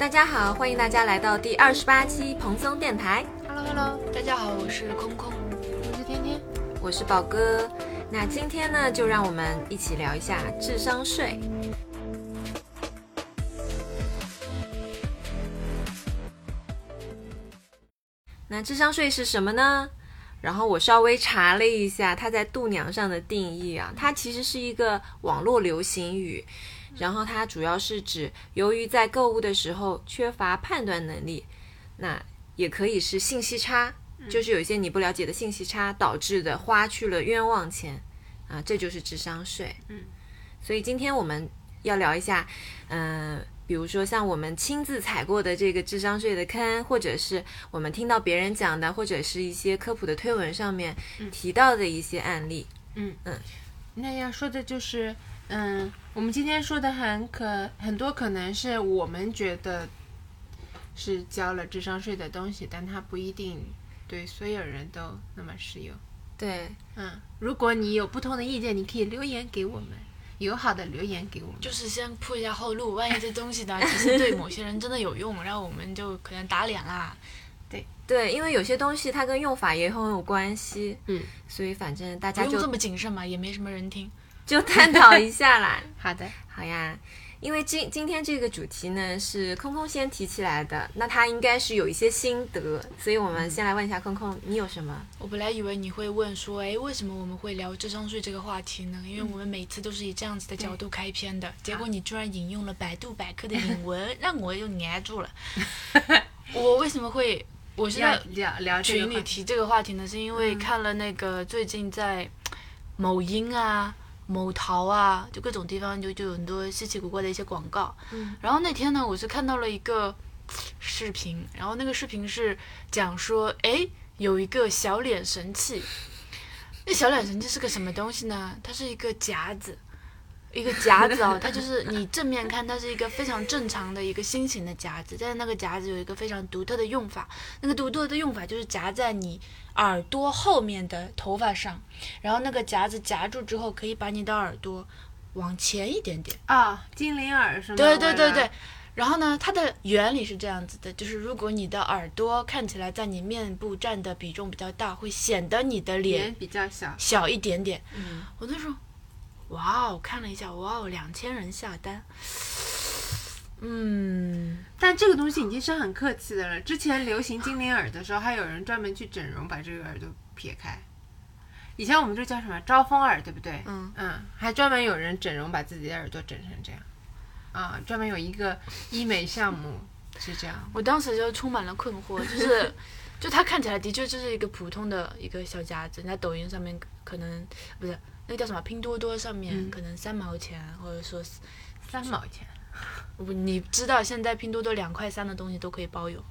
大家好，欢迎大家来到第二十八期蓬松电台，Hello Hello，大家好，我是空空。我是天天，我是宝哥。那今天呢，就让我们一起聊一下智商税。那智商税是什么呢？然后我稍微查了一下，它在度娘上的定义啊，它其实是一个网络流行语，然后它主要是指由于在购物的时候缺乏判断能力，那也可以是信息差，就是有一些你不了解的信息差导致的花去了冤枉钱啊，这就是智商税。嗯，所以今天我们要聊一下，嗯、比如说像我们亲自踩过的这个智商税的坑，或者是我们听到别人讲的，或者是一些科普的推文上面提到的一些案例。嗯。嗯。那要说的就是，嗯，我们今天说的很可很多可能是我们觉得是交了智商税的东西，但它不一定对所有人都那么适用。对，嗯，如果你有不同的意见，你可以留言给我们，友好的留言给我们。就是先铺一下后路，万一这东西呢，其实对某些人真的有用，然后我们就可能打脸啦。对对，因为有些东西它跟用法也很有关系，嗯，所以反正大家不用这么谨慎嘛，也没什么人听。就探讨一下啦。好的，好呀，因为今今天这个主题呢是空空先提起来的，那他应该是有一些心得，所以我们先来问一下空空，你有什么？我本来以为你会问说，哎，为什么我们会聊智商税这个话题呢？因为我们每次都是以这样子的角度开篇的，结果你居然引用了百度百科的引文，让我又黏住了。我为什么会？我是要在聊聊。群里提这个话题呢，是因为看了那个最近在某音啊、某淘啊，就各种地方就就有很多稀奇古怪的一些广告。嗯，然后那天呢，我是看到了一个视频，然后那个视频是讲说，哎，有一个小脸神器。那小脸神器是个什么东西呢？它是一个夹子。一个夹子哦，它就是你正面看，它是一个非常正常的一个心形的夹子，但是那个夹子有一个非常独特的用法，那个独特的用法就是夹在你耳朵后面的头发上，然后那个夹子夹住之后，可以把你的耳朵往前一点点。啊、精灵耳是吗？对对对对。然后呢，它的原理是这样子的，就是如果你的耳朵看起来在你面部占的比重比较大，会显得你的脸脸比较小。小一点点。嗯，我那时候，哇哦，看了一下，哇哦，两千人下单。嗯，但这个东西已经是很客气的了。之前流行精灵耳的时候，还有人专门去整容把这个耳朵撇开。以前我们这叫什么招风耳，对不对？嗯嗯，还专门有人整容把自己的耳朵整成这样，啊，专门有一个医美项目是这样。我当时就充满了困惑，就是，就它看起来的确就是一个普通的一个小夹子，你在抖音上面可能不是那个叫什么拼多多上面嗯可能三毛钱，或者说三毛钱，我你知道现在拼多多两块三的东西都可以包邮，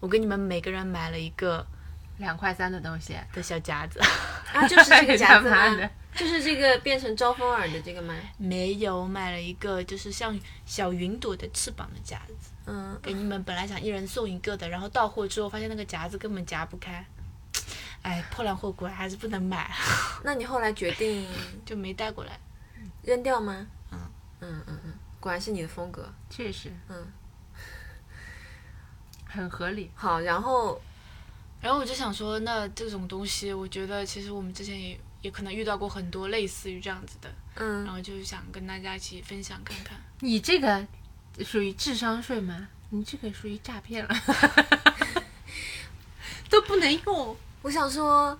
我给你们每个人买了一个两块三的东西，的小夹子，啊，就是这个夹子吗？就是这个变成招风耳的这个吗？没有买了一个就是像小云朵的翅膀的夹子，嗯，给你们本来想一人送一个的，然后到货之后发现那个夹子根本夹不开，哎，破烂货果然还是不能买，那你后来决定就没带过来。扔掉吗？嗯嗯嗯嗯，果然是你的风格。确实嗯，很合理。好，然后然后我就想说，那这种东西，我觉得其实我们之前也也可能遇到过很多类似于这样子的，嗯然嗯，后就想跟大家一起分享看看。你这个属于智商税吗？你这个属于诈骗了 都不能用。我想说。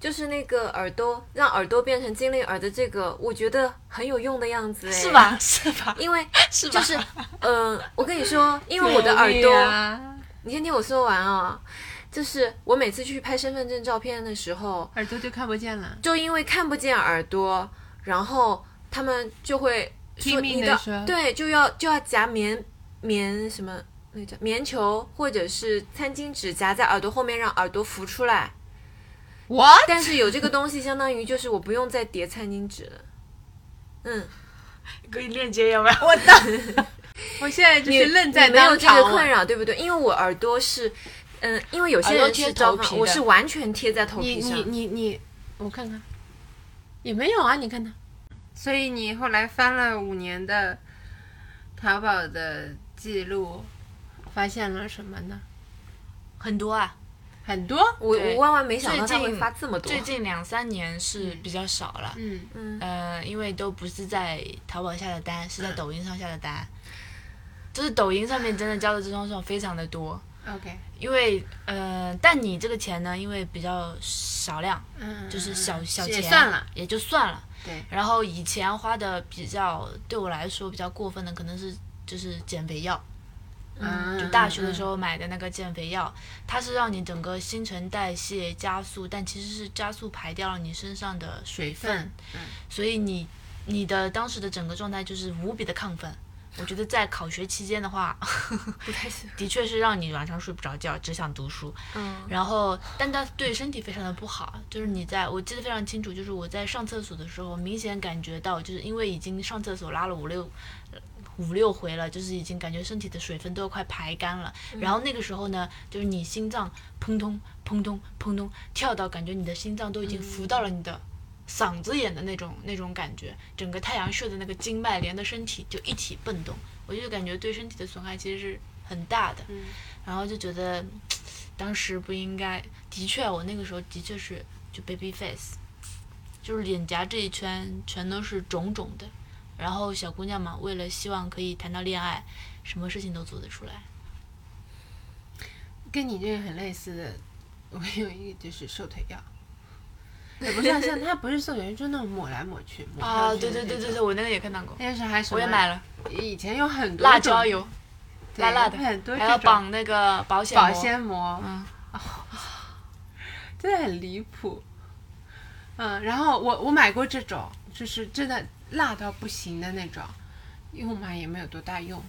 就是那个耳朵，让耳朵变成精灵耳的这个，我觉得很有用的样子，哎，是？吧？是吧？因为 是吧？就是，嗯，我跟你说，因为我的耳朵，啊你先听我说完啊、就是我每次去拍身份证照片的时候，耳朵就看不见了。就因为看不见耳朵，然后他们就会说拼命你的说对，就要就要夹棉棉什么那叫棉球或者是餐巾纸夹在耳朵后面，让耳朵浮出来。What？但是有这个东西，相当于就是我不用再叠餐巾纸了。嗯，可以链接要不要？我的，我现在就你是愣在你没有这个困扰，对不对？因为我耳朵是，嗯，因为有些人是招风，头皮我是完全贴在头皮上。你你你，我看看，也没有啊，你看它。所以你后来翻了五年的淘宝的记录，发现了什么呢？很多啊，很多，我我万万没想到他会最近发这么多。最近两三年是比较少了。嗯。嗯，呃，因为都不是在淘宝下的单，是在抖音上下的单。就是抖音上面真的交的这双手非常的多，，OK，因为呃，但你这个钱呢，因为比较少量，嗯，就是小嗯小钱，也算了，也就算了。对，然后以前花的比较对我来说比较过分的，可能是就是减肥药，嗯，就大学的时候，买的那个减肥药，它是让你整个新陈代谢加速，但其实是加速排掉了你身上的水分，所以你你的当时的整个状态就是无比的亢奋。我觉得在考学期间的话，不太行。的确是让你晚上睡不着觉，只想读书。嗯然后，但它对身体非常的不好。就是你在我记得非常清楚，就是我在上厕所的时候，明显感觉到，就是因为已经上厕所拉了五六五六回了，就是已经感觉身体的水分都要快排干了。然后那个时候呢，就是你心脏砰通砰通砰通跳到，感觉你的心脏都已经浮到了你的。嗓子眼的那种那种感觉，整个太阳穴的那个经脉连的身体就一起蹦动，我就感觉对身体的损害其实是很大的。嗯然后就觉得当时不应该，的确，我那个时候的确是就 baby face，就是脸颊这一圈全都是肿肿的。然后小姑娘嘛，为了希望可以谈到恋爱，什么事情都做得出来。跟你这个很类似的，我有一个就是瘦腿药。也不是像像它不是瘦腿药，就是那种抹来抹去。抹啊，对对对对对，我那个也看到过，那时候还什么我也买了以前有很多辣椒油，辣辣的很多还要绑那个保险保鲜膜，嗯，真的很离谱。嗯，然后我我买过这种，就是真的辣到不行的那种，用嘛也没有多大用，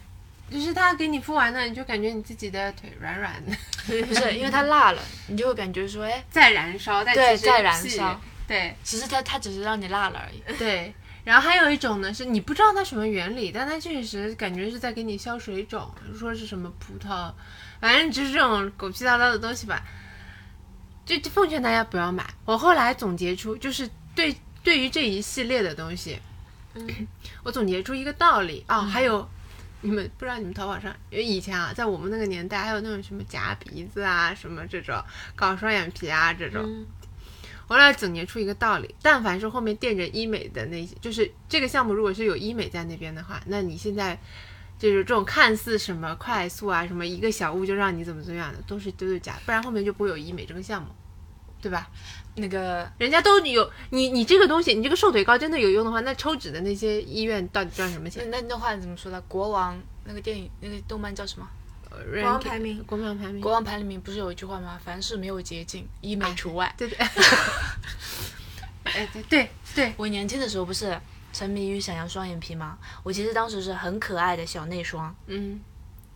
就是它给你敷完了，你就感觉你自己的腿软软的，不是因为它辣了，你就会感觉说，哎，在燃烧，但对在燃烧，对其实它它只是让你辣了而已。对。然后还有一种呢，是你不知道它什么原理，但它确实感觉是在给你消水肿，说是什么葡萄，反正就是这种狗屁叨叨的东西吧。就就奉劝大家不要买。我后来总结出，就是对对于这一系列的东西，我总结出一个道理。啊、还有你们不知道你们淘宝上，因为以前啊，在我们那个年代，还有那种什么夹鼻子啊，什么这种搞双眼皮啊这种，嗯。我后来总结出一个道理：但凡是后面垫着医美的那些，就是这个项目如果是有医美在那边的话，那你现在就是这种看似什么快速啊，什么一个小物就让你怎么怎么样的，都是都是假的，不然后面就不会有医美这个项目，对吧？那个人家都有你你这个东西，你这个瘦腿膏真的有用的话，那抽脂的那些医院到底赚什么钱？那那话怎么说的？国王那个电影那个动漫叫什么？国王排名国王排名，国王排名不是有一句话吗？凡事没有捷径，医美除外。对对，哎对对对，我年轻的时候不是沉迷于想要双眼皮吗？我其实当时是很可爱的小内双，嗯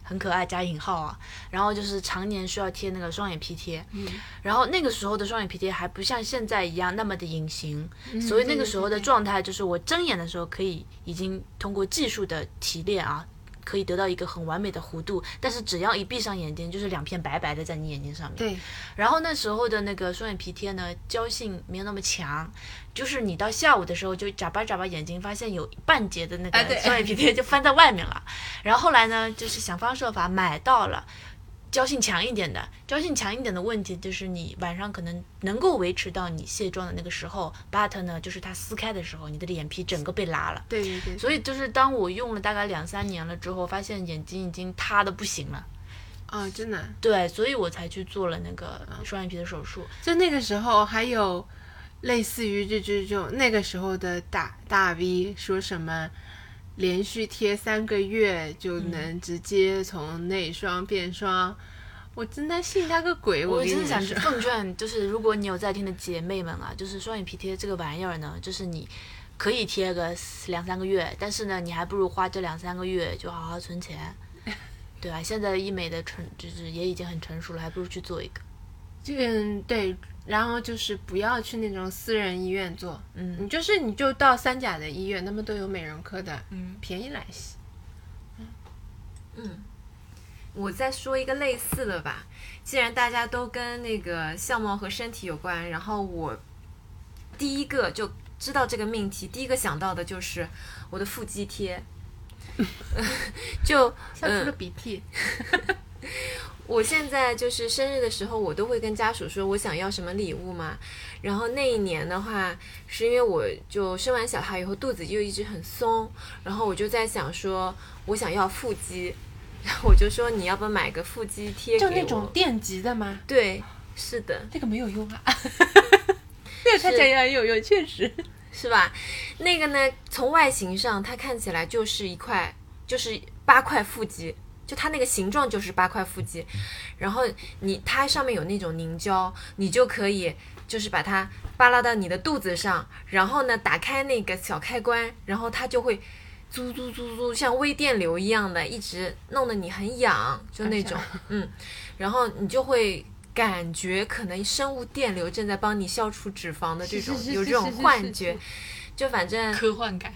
很可爱加引号啊。然后就是常年需要贴那个双眼皮贴，嗯然后那个时候的双眼皮贴还不像现在一样那么的隐形，嗯所以那个时候的状态就是我睁眼的时候可以已经通过技术的提炼啊。可以得到一个很完美的弧度，但是只要一闭上眼睛，就是两片白白的在你眼睛上面。对，然后那时候的那个双眼皮贴呢，胶性没有那么强，就是你到下午的时候就眨巴眨巴眼睛，发现有半截的那个双眼皮贴就翻在外面了。然后后来呢，就是想方设法买到了。胶性强一点的，胶性强一点的问题就是你晚上可能能够维持到你卸妆的那个时候，but 呢，就是它撕开的时候，你的脸皮整个被拉了。对对对，所以就是当我用了大概两三年了之后，发现眼睛已经塌的不行了。啊、真的，对，所以我才去做了那个双眼皮的手术。就那个时候还有类似于这这种那个时候的大大 V 说什么。连续贴三个月就能直接从内双变双，我真的信他个鬼！我真的想说，奉劝，就是如果你有在听的姐妹们啊，就是双眼皮贴这个玩意儿呢，就是你可以贴个两三个月，但是呢，你还不如花这两三个月就好好存钱，对吧、现在医美的成就是也已经很成熟了，还不如去做一个。嗯，对，然后就是不要去那种私人医院做，嗯。你就是你就到三甲的医院，他们都有美容科的，嗯，便宜来嗯。我再说一个类似的吧，既然大家都跟那个相貌和身体有关，然后我第一个就知道这个命题，第一个想到的就是我的腹肌贴，就像出了嗯鼻涕。我现在就是生日的时候，我都会跟家属说我想要什么礼物嘛。然后那一年的话，是因为我就生完小孩以后肚子就一直很松，然后我就在想说，我想要腹肌，然后我就说你要不要买个腹肌贴？就那种电极的吗？对，是的，那个没有用啊。那个看起来很有用，确实。是吧？那个呢，从外形上它看起来就是一块，就是八块腹肌，就它那个形状就是八块腹肌。然后你它上面有那种凝胶，你就可以就是把它扒拉到你的肚子上，然后呢打开那个小开关，然后它就会嘟嘟嘟嘟像微电流一样的，一直弄得你很痒，就那种嗯，然后你就会。感觉可能生物电流正在帮你消除脂肪的这种有这种幻觉，就反正科幻感。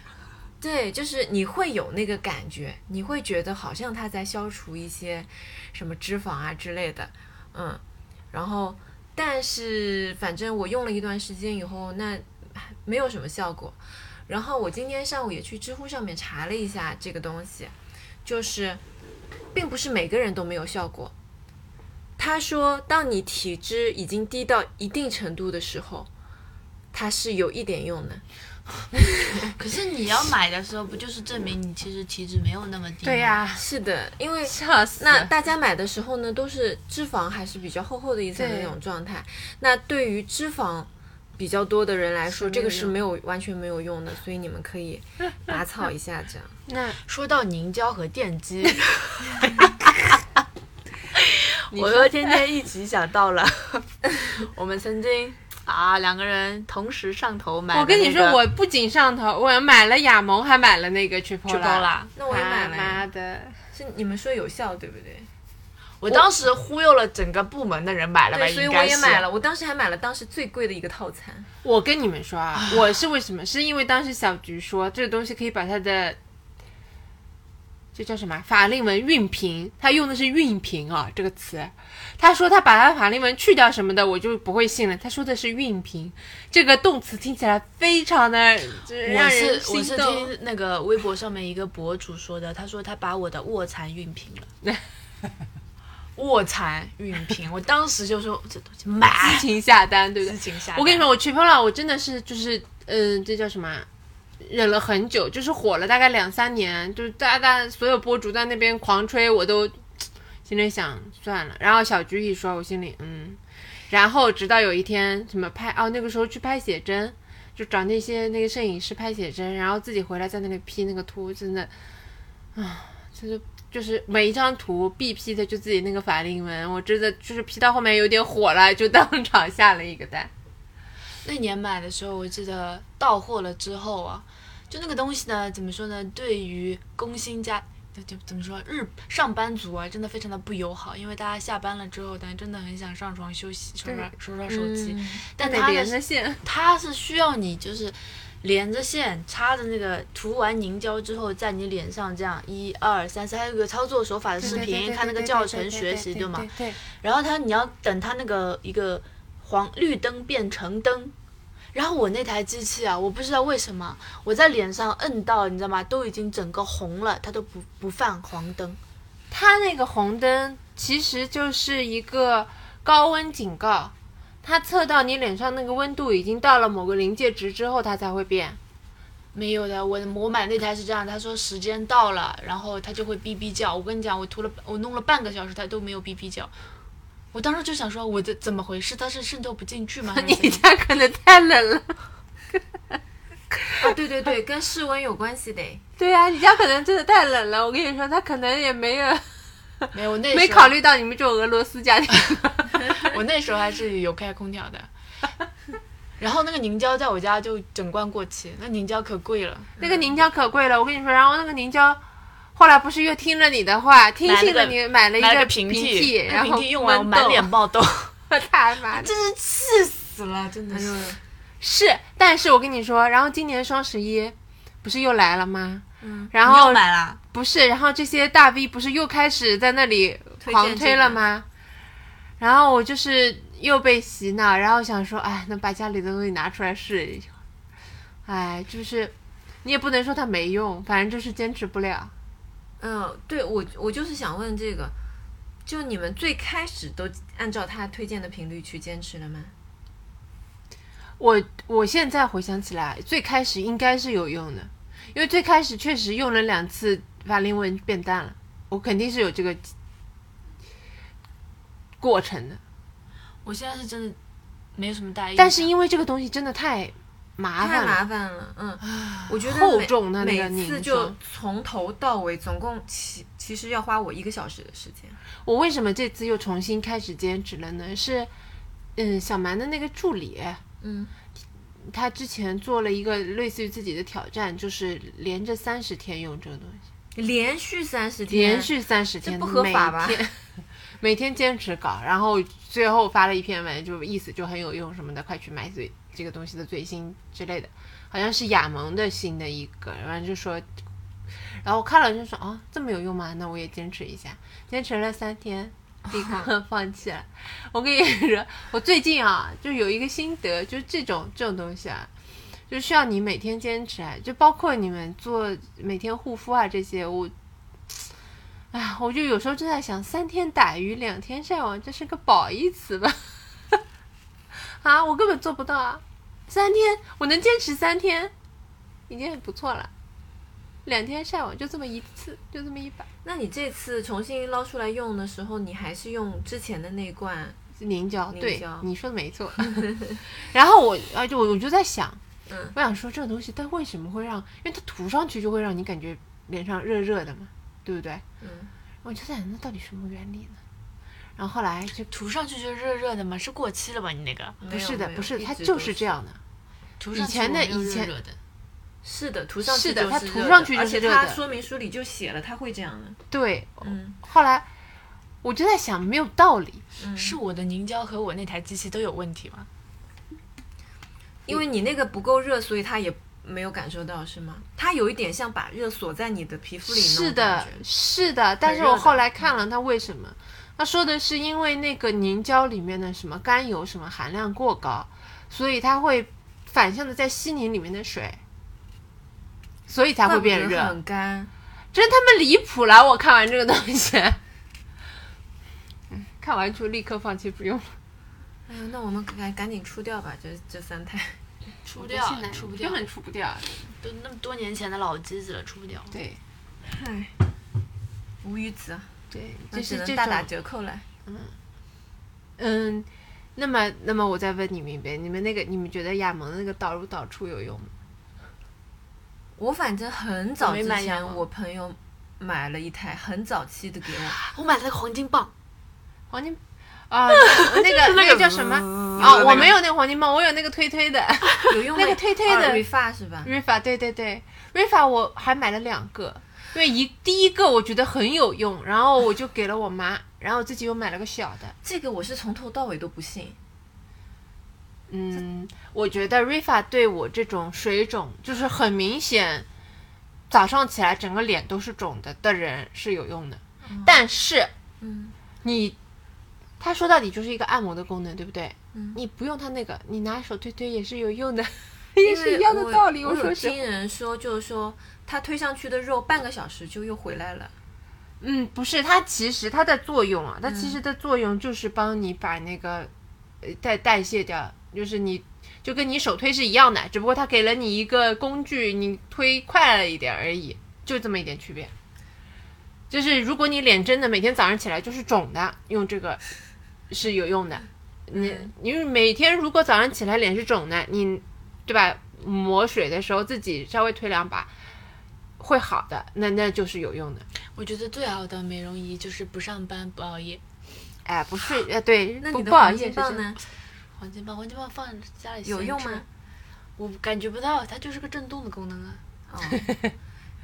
对，就是你会有那个感觉，你会觉得好像它在消除一些什么脂肪啊之类的，嗯，然后但是反正我用了一段时间以后，那没有什么效果。然后我今天上午也去知乎上面查了一下这个东西，就是并不是每个人都没有效果。他说，当你体脂已经低到一定程度的时候，它是有一点用的。可是你要买的时候，不就是证明你其实体脂没有那么低？对、呀、是的，因为那大家买的时候呢，都是脂肪还是比较厚厚的一层的那种状态。那对于脂肪比较多的人来说，这个是没有完全没有用的，所以你们可以拔草一下这样。那说到凝胶和电击，你 说我又天天一起想到了 我们曾经啊两个人同时上头买、我跟你说，我不仅上头，我买了雅萌，还买了那个 Triple 去包啦。那我也买了妈，的，是你们说有效对不对？我当时忽悠了整个部门的人买了所以我也买了，我当时还买了当时最贵的一个套餐。我跟你们说啊，我是为什么？是因为当时小菊说这个东西可以把它的，这叫什么法令纹熨平，他用的是熨平啊这个词。他说他把他法令纹去掉什么的，我就不会信了。他说的是熨平，这个动词听起来非常的就是我让人是我是心动。听那个微博上面一个博主说的，他说他把我的卧蚕熨平了。卧蚕熨平，我当时就说这东西买自，行下单，对不对。我跟你说，我 Triple 我真的是就是，嗯、这叫什么啊？忍了很久，就是火了大概两三年，就是大家所有博主在那边狂吹，我都 心里想算了。然后小菊一说，我心里嗯，然后直到有一天什么拍哦，那个时候去拍写真，就找那些那个摄影师拍写真，然后自己回来在那里 P 那个图，真的啊，就是就是每一张图必 P 的就自己那个法令纹，我真的就是 P 到后面有点火了，就当场下了一个单。那年买的时候，我记得到货了之后啊，就那个东西呢，怎么说呢？对于工薪家，就就怎么说，日上班族啊，真的非常的不友好，因为大家下班了之后，大家真的很想上床休息，刷刷刷刷手机，但它的连着线，它是需要你就是连着线插着那个涂完凝胶之后，在你脸上这样一二三四，还有个操作手法的视频，看那个教程学习，对吗？对，然后它你要等它那个一个黄绿灯变成灯。然后我那台机器啊，我不知道为什么我在脸上摁到，你知道吗？都已经整个红了，它都不不放黄灯。它那个红灯其实就是一个高温警告，它测到你脸上那个温度已经到了某个临界值之后，它才会变。没有的，我我买那台是这样，他说时间到了，然后它就会哔哔叫。我跟你讲，我涂了我弄了半个小时，它都没有哔哔叫。我当时就想说，我的怎么回事？它是渗透不进去吗？你家可能太冷了。啊，对对对，跟室温有关系的。对呀、你家可能真的太冷了。我跟你说，他可能也没有 没有，我那 没考虑到你们这种俄罗斯家庭。我那时候还是有开空调的。然后那个凝胶在我家就整罐过期，那凝胶可贵了。那个凝胶可贵了，我跟你说，然后那个凝胶。后来不是又听了你的话，听信了你买了一个平平替，然后那平替用完满脸爆痘，他妈的真是气死了，真的是。是，但是我跟你说，然后今年双十一不是又来了吗？嗯，然后又买了？不是，然后这些大 V 不是又开始在那里狂推了吗？然后我就是又被洗脑，然后想说，哎，那把家里的东西拿出来试一下。哎，就是你也不能说它没用，反正就是坚持不了。嗯，对我我就是想问这个，就你们最开始都按照他推荐的频率去坚持了吗？我我现在回想起来，最开始应该是有用的，因为最开始确实用了两次法令纹变淡了，我肯定是有这个过程的。我现在是真的没有什么大意，但是因为这个东西真的太麻烦了，麻烦了，嗯，我觉得厚重的那个每就从头到尾总共其其实要花我一个小时的时间。我为什么这次又重新开始坚持了呢？是，嗯，小蛮的那个助理，嗯，他之前做了一个类似于自己的挑战，就是连着三十天用这个东西，连续三十天，连续三十天，不合法吧？每天 每天坚持搞，然后最后发了一篇文，就意思就很有用什么的，快去买最这个东西的最新之类的，好像是亚萌的新的一个，然后就说，然后我看了就说啊，这么有用吗？那我也坚持一下，坚持了三天。立刻 放弃了。我跟你说，我最近啊，就有一个心得，就是这种这种东西啊，就需要你每天坚持啊，就包括你们做每天护肤啊这些，我，哎，我就有时候就在想，三天打鱼两天晒网，这是个褒义词吧？啊，我根本做不到啊！三天我能坚持三天，已经很不错了。两天晒网就这么一次，就这么一把那你这次重新捞出来用的时候，你还是用之前的那罐？凝胶，对凝胶，你说的没错。然后我啊，就我我就在想，嗯我想说这个东西，它为什么会让？因为它涂上去就会让你感觉脸上热热的嘛，对不对？嗯，我就在想，那到底什么原理呢？然后后来就涂上去就热热的嘛，是过期了吧？你那个不不是的，不是，它就是这。样的。涂上去以前的以前是的，涂上去是的它就是热涂上去就是热的说明书里就写了，它会这样的。对，嗯，后来我就在想，没有道理。是我的凝胶和我那台机器都有问题吗？因为你那个不够热，所以它也没有感受到，是吗？它有一点像把热锁在你的皮肤里是的，是的，但是我后来看了它为什么，他说的是因为那个凝胶里面的什么甘油什么含量过高，所以它会反向的在吸凝里面的水，所以才会变热。很干。真他妈离谱了！我看完这个东西，嗯看完就立刻放弃不用了。哎呀，那我们赶赶紧出掉吧，这这三台。出不掉，出不掉根，本出不掉。都那么多年前的老机子了，出不掉。对唉，无语子啊，对，就是大打折扣了。嗯嗯。那么，那么我再问你们一遍，你们那个，你们觉得亚萌的那个导入导出有用吗？我反正很早之前，我朋友买了一台很早期的给我，我买了个黄金棒，黄金啊，那 那个那个叫什么？哦，我没有那个黄金棒，我有那个推推的有用那个推推的 r e f a 是吧？Rifa，对对对，Rifa 我还买了两个，因为一第一个我觉得很有用，然后我就给了我妈，然后自己又买了个小的。这个我是从头到尾都不信。嗯，我觉得 Rifa 对我这种水肿，就是很明显，早上起来整个脸都是肿的的人是有用的。但是嗯，你，它说到底就是一个按摩的功能，对不对？嗯你不用它那个，你拿手推推也是有用的，也是一样的道理。我有听人说，就是说它推上去的肉半个小时就又回来了。嗯，不是，它其实它的作用啊，它嗯其实的作用就是帮你把那个呃代代谢掉，就是你就跟你手推是一样的，只不过它给了你一个工具，你推快了一点而已，就这么一点区别。就是如果你脸真的每天早上起来就是肿的，用这个是有用的。你嗯因为每天如果早上起来脸是肿的，你对吧？抹水的时候自己稍微推两把会好的，那那就是有用的。我觉得最好的美容仪就是不上班不熬夜。哎，不睡，呃，对，那不不好你的黄？金棒呢？黄金棒，黄金棒放家里有用吗？我感觉不到，它就是个震动的功能啊。哦，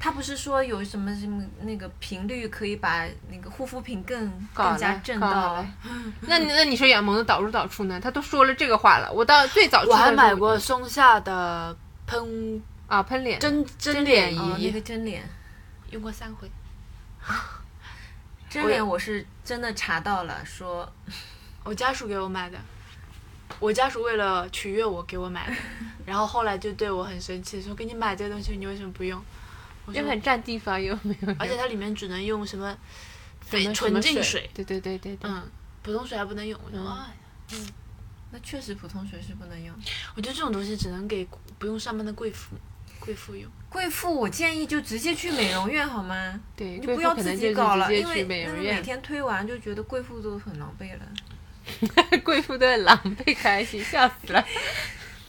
它不是说有什么什么那个频率可以把那个护肤品更更加震到 那你那你说养萌的导入导出呢？他都说了这个话了，我到最早我还买过松下的喷啊喷脸真真脸仪，哦，那个真脸，用过三回。真脸我是真的查到了，说我家属给我买的，我家属为了取悦我给我买的，然后后来就对我很生气，说给你买这个东西你为什么不用？我说又很占地方，又没有。而且它里面只能用什么什么纯净水对对对对对，嗯，普通水还不能用。我就嗯哎，那确实普通水是不能用。我觉得这种东西只能给不用上班的贵妇贵妇用。贵妇，我建议就直接去美容院好吗？对，就不要自己搞了，直接因为去美容院，每天推完就觉得贵妇都很狼狈了。贵妇都很狼狈开心，笑死了。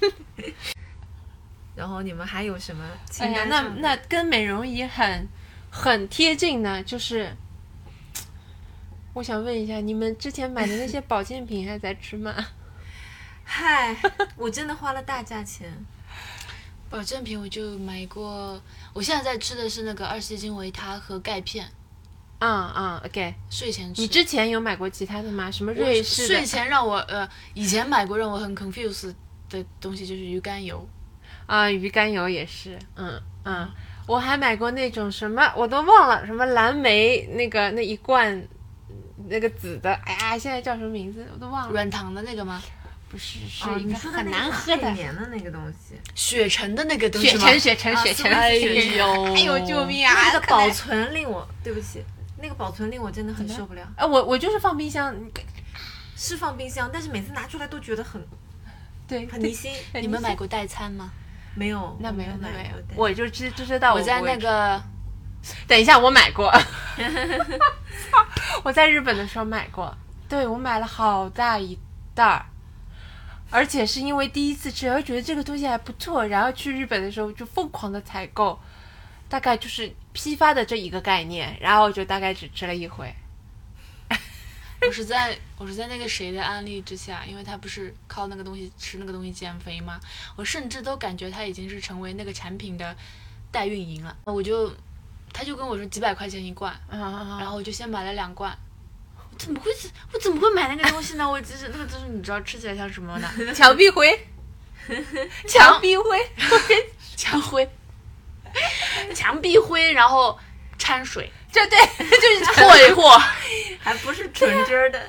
然后你们还有什么清哎呀，那？那跟美容仪很很贴近呢，就是。我想问一下，你们之前买的那些保健品还在吃吗？嗨，我真的花了大价钱。保健品我就买过，我现在在吃的是那个二烯金维他和钙片，嗯嗯，OK。睡前吃。你之前有买过其他的吗？什么瑞士的睡前让我呃，以前买过让我很 confused 的东西就是鱼肝油，啊，鱼肝油也是，嗯嗯，我还买过那种什么我都忘了，什么蓝莓那个那一罐那个紫的，哎呀，现在叫什么名字我都忘了，软糖的那个吗？不是是哦，一个你说的很难喝的那个东西，雪橙的那个东西吗？雪橙雪橙啊雪橙，是是哎呦，哎呦救！命啊！那个保存令我，对不起，那个保存令我真的很受不了。哎，我我就是放冰箱，是放冰箱，但是每次拿出来都觉得很对，很离心。你们买过代餐吗？没有，那没有那没有买，我就知就知道我在那个 等一下，我买过，我在日本的时候买过，对我买了好大一袋儿，而且是因为第一次吃，然后觉得这个东西还不错，然后去日本的时候就疯狂的采购，大概就是批发的这一个概念，然后就大概只吃了一回。我是在我是在那个谁的安利之下，因为他不是靠那个东西吃那个东西减肥吗？我甚至都感觉他已经是成为那个产品的代运营了。我就他就跟我说几百块钱一罐，然后我就先买了两罐。我怎么会是我怎么会买那个东西呢？我只是那个就是你知道吃起来像什么呢？墙壁灰，墙壁灰，墙灰，墙壁灰，然后掺水，这对，就是和一和。还不是纯汁儿的。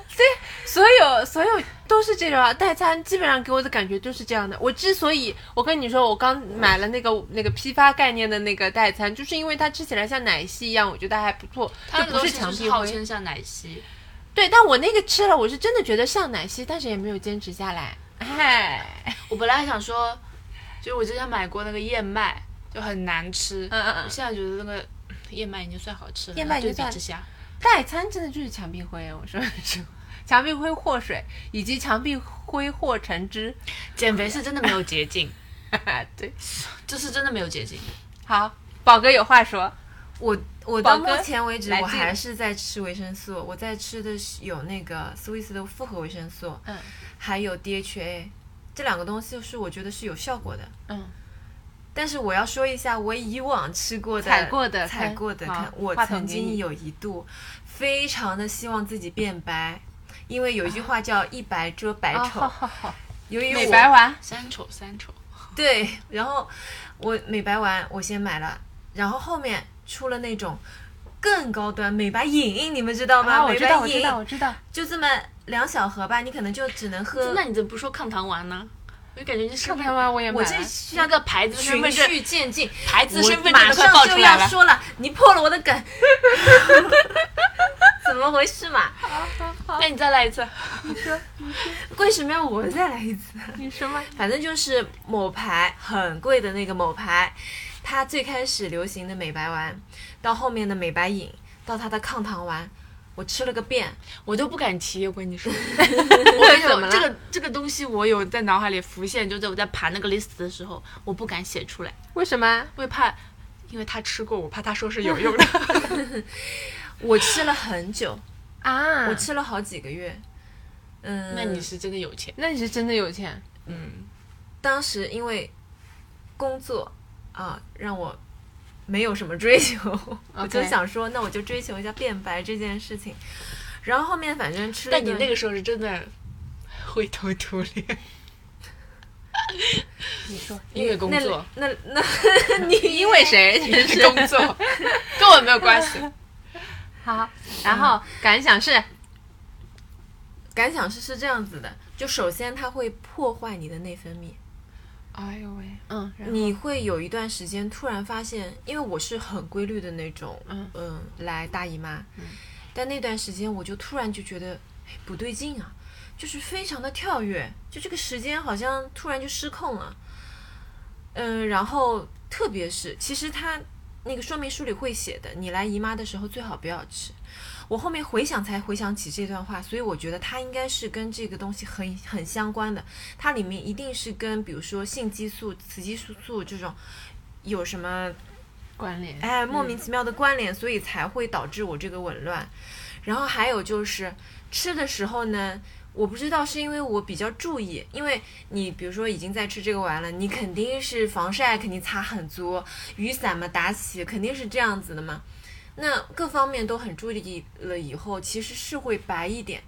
所有所有都是这种啊，代餐基本上给我的感觉就是这样的。我之所以我跟你说，我刚买了那个那个批发概念的那个代餐，就是因为它吃起来像奶昔一样，我觉得还不错，它那个东就不是西是号墙壁灰。称像奶昔，对，但我那个吃了，我是真的觉得像奶昔，但是也没有坚持下来。哎，我本来还想说，就是我之前买过那个燕麦，就很难吃。嗯嗯嗯我现在觉得那个燕麦已经算好吃了。燕麦已经算对比之下，代餐真的就是墙壁灰，我说实话，墙壁灰和水以及墙壁灰和橙汁。减肥是真的没有捷径，对，这是真的没有捷径。好，宝哥有话说。我我到目前为止，我还是在吃维生素。我在吃的是有那个 Swiss 的复合维生素，嗯还有 DHA，这两个东西是我觉得是有效果的。嗯，但是我要说一下，我以往吃过的、踩过的采过的，看我曾经有一度非常的希望自己变白，因为有一句话叫“一白遮百啊，丑好好好，”。由于美白丸。三丑三丑，对，然后我美白丸我先买了，然后后面出了那种更高端美白饮，你们知道吗？美白饮道，我知道。就这么两小盒吧，你可能就只能喝。那你怎么不说抗糖丸呢？我就感觉你身份抗糖丸我也买了。我这需要那个牌子身循份证，序渐进，牌子身份证马上就报出来了。要说了，你破了我的梗，怎么回事嘛？好好好那你再来一次。你说为什么要我再来一次？你说嘛？反正就是某牌很贵的那个某牌，它最开始流行的美白丸，到后面的美白饮，到它的抗糖丸，我吃了个遍。我都不敢提，我跟你说，我跟你说，怎么这个这个东西我有在脑海里浮现，就在我在盘那个 list 的时候，我不敢写出来，为什么？我也怕，因为他吃过，我怕他说是有用的。我吃了很久，啊，我吃了好几个月。嗯，那你是真的有钱，那你是真的有钱。嗯，当时因为工作啊，让我没有什么追求，我就想说，那我就追求一下变白这件事情。然后后面反正吃但你那个时候是真的 灰头土脸，你说，因为工作，那那那 你因为谁？你是工作 跟我没有关系。好，然后感想是，感想是是这样子的，就首先它会破坏你的内分泌，哎呦喂，嗯，你会有一段时间突然发现，因为我是很规律的那种，嗯嗯来大姨妈，但那段时间我就突然就觉得，哎，不对劲啊，就是非常的跳跃，就这个时间好像突然就失控了。嗯，然后特别是其实它那个说明书里会写的，你来姨妈的时候最好不要吃。我后面回想才回想起这段话，所以我觉得它应该是跟这个东西很很相关的，它里面一定是跟比如说性激素、雌激素素这种有什么关联。哎莫名其妙的关联，所以才会导致我这个紊乱。然后还有就是吃的时候呢，我不知道是因为我比较注意，因为你比如说已经在吃这个丸了，你肯定是防晒肯定擦很足，雨伞嘛打起肯定是这样子的嘛。那各方面都很注意了以后，其实是会白一点。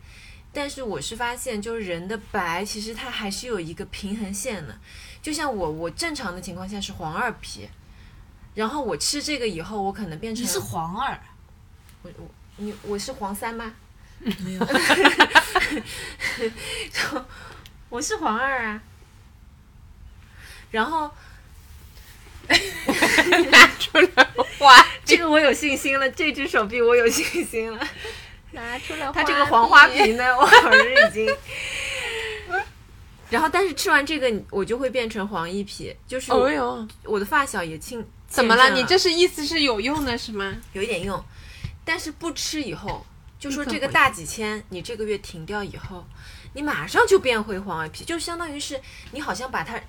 但是我是发现，就是人的白，其实它还是有一个平衡线的。就像我，我正常的情况下是黄二皮，然后我吃这个以后，我可能变成你是黄二，我我你我是黄三吗？没有，我是黄二啊。然后 拿出来花，这个我有信心了，这只手臂我有信心了。拿出来它这个黄花皮呢，我好像已经。然后，但是吃完这个，我就会变成黄一皮，就是我,、哦哟，我的发小也亲。怎么了？你这是意思是有用的是吗？有一点用，但是不吃以后，就说这个大几千，你这个月停掉以后，你马上就变回黄一皮，就相当于是你好像把它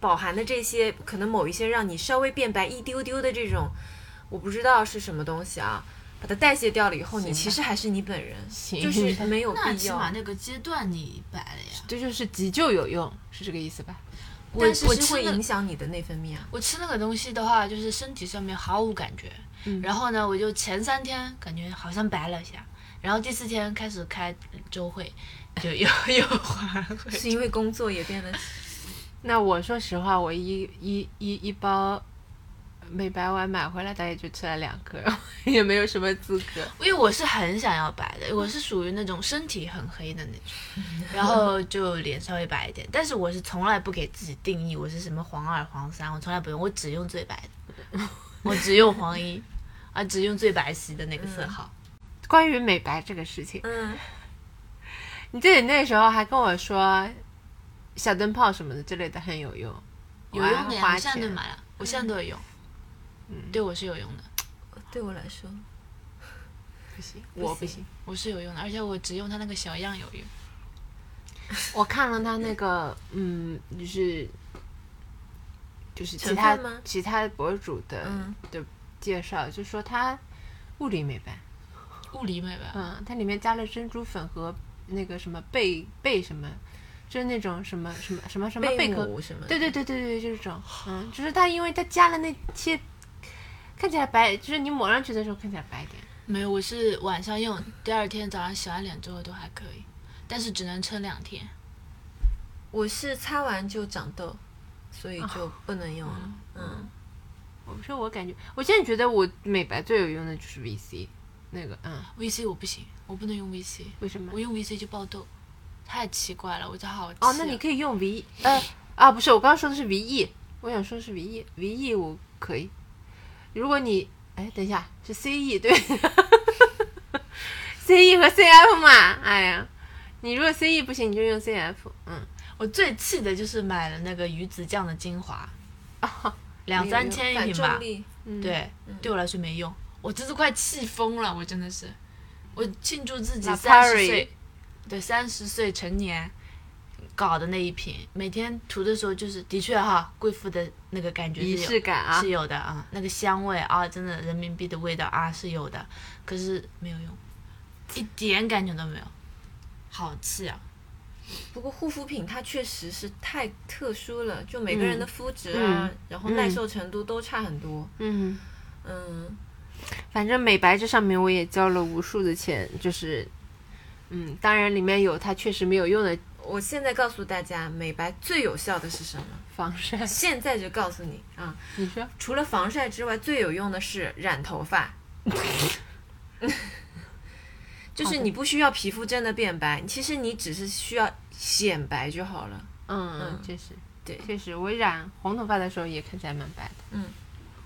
饱含的这些，可能某一些让你稍微变白一丢丢的这种，我不知道是什么东西啊，把它代谢掉了以后，你其实还是你本人，行就是 没有必要。起码那个阶段你白了呀。这就是急救有用，是这个意思吧？我但是是会影响你的内分泌啊。我吃那个东西的话，就是身体上面毫无感觉。嗯然后呢，我就前三天感觉好像白了一下，然后第四天开始开周会，就又 又还回。是因为工作也变得那我说实话，我一一一一包美白丸买回来，大概就吃了两颗，也没有什么资格。因为我是很想要白的，我是属于那种身体很黑的那种，然后就脸稍微白一点。但是我是从来不给自己定义我是什么黄二、黄三，我从来不用，我只用最白的，我只用黄一，啊，只用最白皙的那个色号。关于美白这个事情，嗯，你记得你那时候还跟我说小灯泡什么的之类的很有用，有用的呀，我还花我现在都。买了，我现在都有用，对我是有用的，对我来说，不行，我不行。我是有用的，而且我只用它那个小样有用。我看了它那个，嗯，就是就是其他其他博主的介绍，就说它物理美白，物理美白，嗯，它里面加了珍珠粉和那个什么贝贝什么，就是那种什么什么什么什么贝贝壳，什么？对对对对对，就是这种，嗯，就是它因为它加了那些看起来白，就是你抹上去的时候看起来白一点。没有，我是晚上用，第二天早上洗完脸之后都还可以，但是只能撑两天。我是擦完就长痘，所以就不能用了。嗯，我说我感觉，我现在觉得我美白最有用的就是 VC 那个，嗯，VC 我不行，我不能用 VC，为什么我？用 VC 就爆痘，太奇怪了，我就好奇哦，那你可以用 V 呃啊，不是，我刚刚说的是 VE，我想说的是 VE，VE 我可以。如果你哎，等一下是 CE 对，CE 和 CF 嘛，哎呀，你如果 CE 不行，你就用 CF，嗯，我最气的就是买了那个鱼子酱的精华，两三千一瓶吧对，对我来说没用，我真是快气疯了，我真的是，我庆祝自己三十岁，对，三十岁成年搞的那一瓶，每天涂的时候就是的确哈，贵妇的那个感觉是仪有式感啊是，有的啊，那个香味啊，真的人民币的味道啊是有的，可是没有用，一点感觉都没有，好气啊！不过护肤品它确实是太特殊了，就每个人的肤质啊，嗯然后耐受程度都差很多。嗯。嗯，反正美白这上面我也交了无数的钱，就是，嗯，当然里面有它确实没有用的我现在告诉大家，美白最有效的是什么？防晒。现在就告诉你啊，你说？除了防晒之外，最有用的是染头发。就是你不需要皮肤真的变白，其实你只是需要显白就好了。嗯嗯，确实，对确实，我染红头发的时候也看起来蛮白的。嗯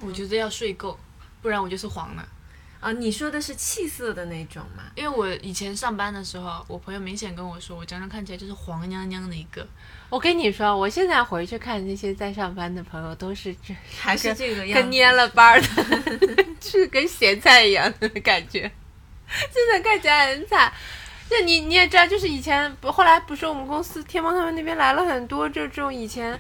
我觉得要睡够，不然我就是黄了。啊，你说的是气色的那种吗？因为我以前上班的时候，我朋友明显跟我说，我整个看起来就是黄娘娘的一个。我跟你说，我现在回去看那些在上班的朋友，都是这还是这个样子？跟蔫了巴儿的，是跟咸菜一样的感觉，真的看起来很惨。那你你也知道，就是以前不后来不是我们公司天猫他们那边来了很多就这种以前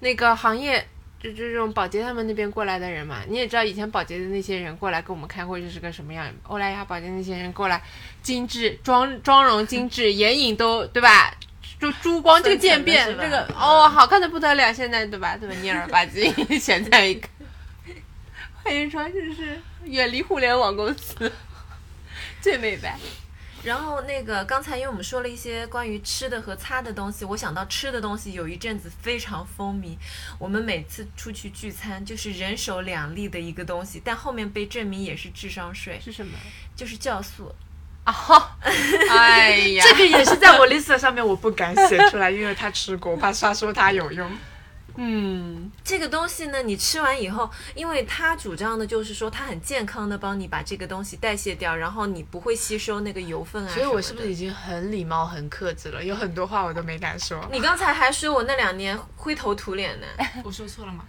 那个行业就就这种保洁他们那边过来的人嘛。你也知道以前保洁的那些人过来跟我们开会就是个什么样，欧莱雅保洁那些人过来，精致妆妆容精致，眼影都对吧？就珠光这个渐变，这个哦好看的不得了，现在对吧？这么蔫儿吧唧，现在一个。欢迎说这是远离互联网公司最美白。然后那个刚才因为我们说了一些关于吃的和擦的东西，我想到吃的东西有一阵子非常风靡，我们每次出去聚餐就是人手两粒的一个东西，但后面被证明也是智商税，是什么？就是酵素。啊哈，哎呀，这个也是在我 list 上面，我不敢写出来，因为他吃过，我怕他说他有用。嗯，这个东西呢，你吃完以后，因为它主张的就是说它很健康的帮你把这个东西代谢掉，然后你不会吸收那个油分啊。所以我是不是已经很礼貌、很克制了？有很多话我都没敢说？。你刚才还说我那两年灰头土脸呢。我说错了吗？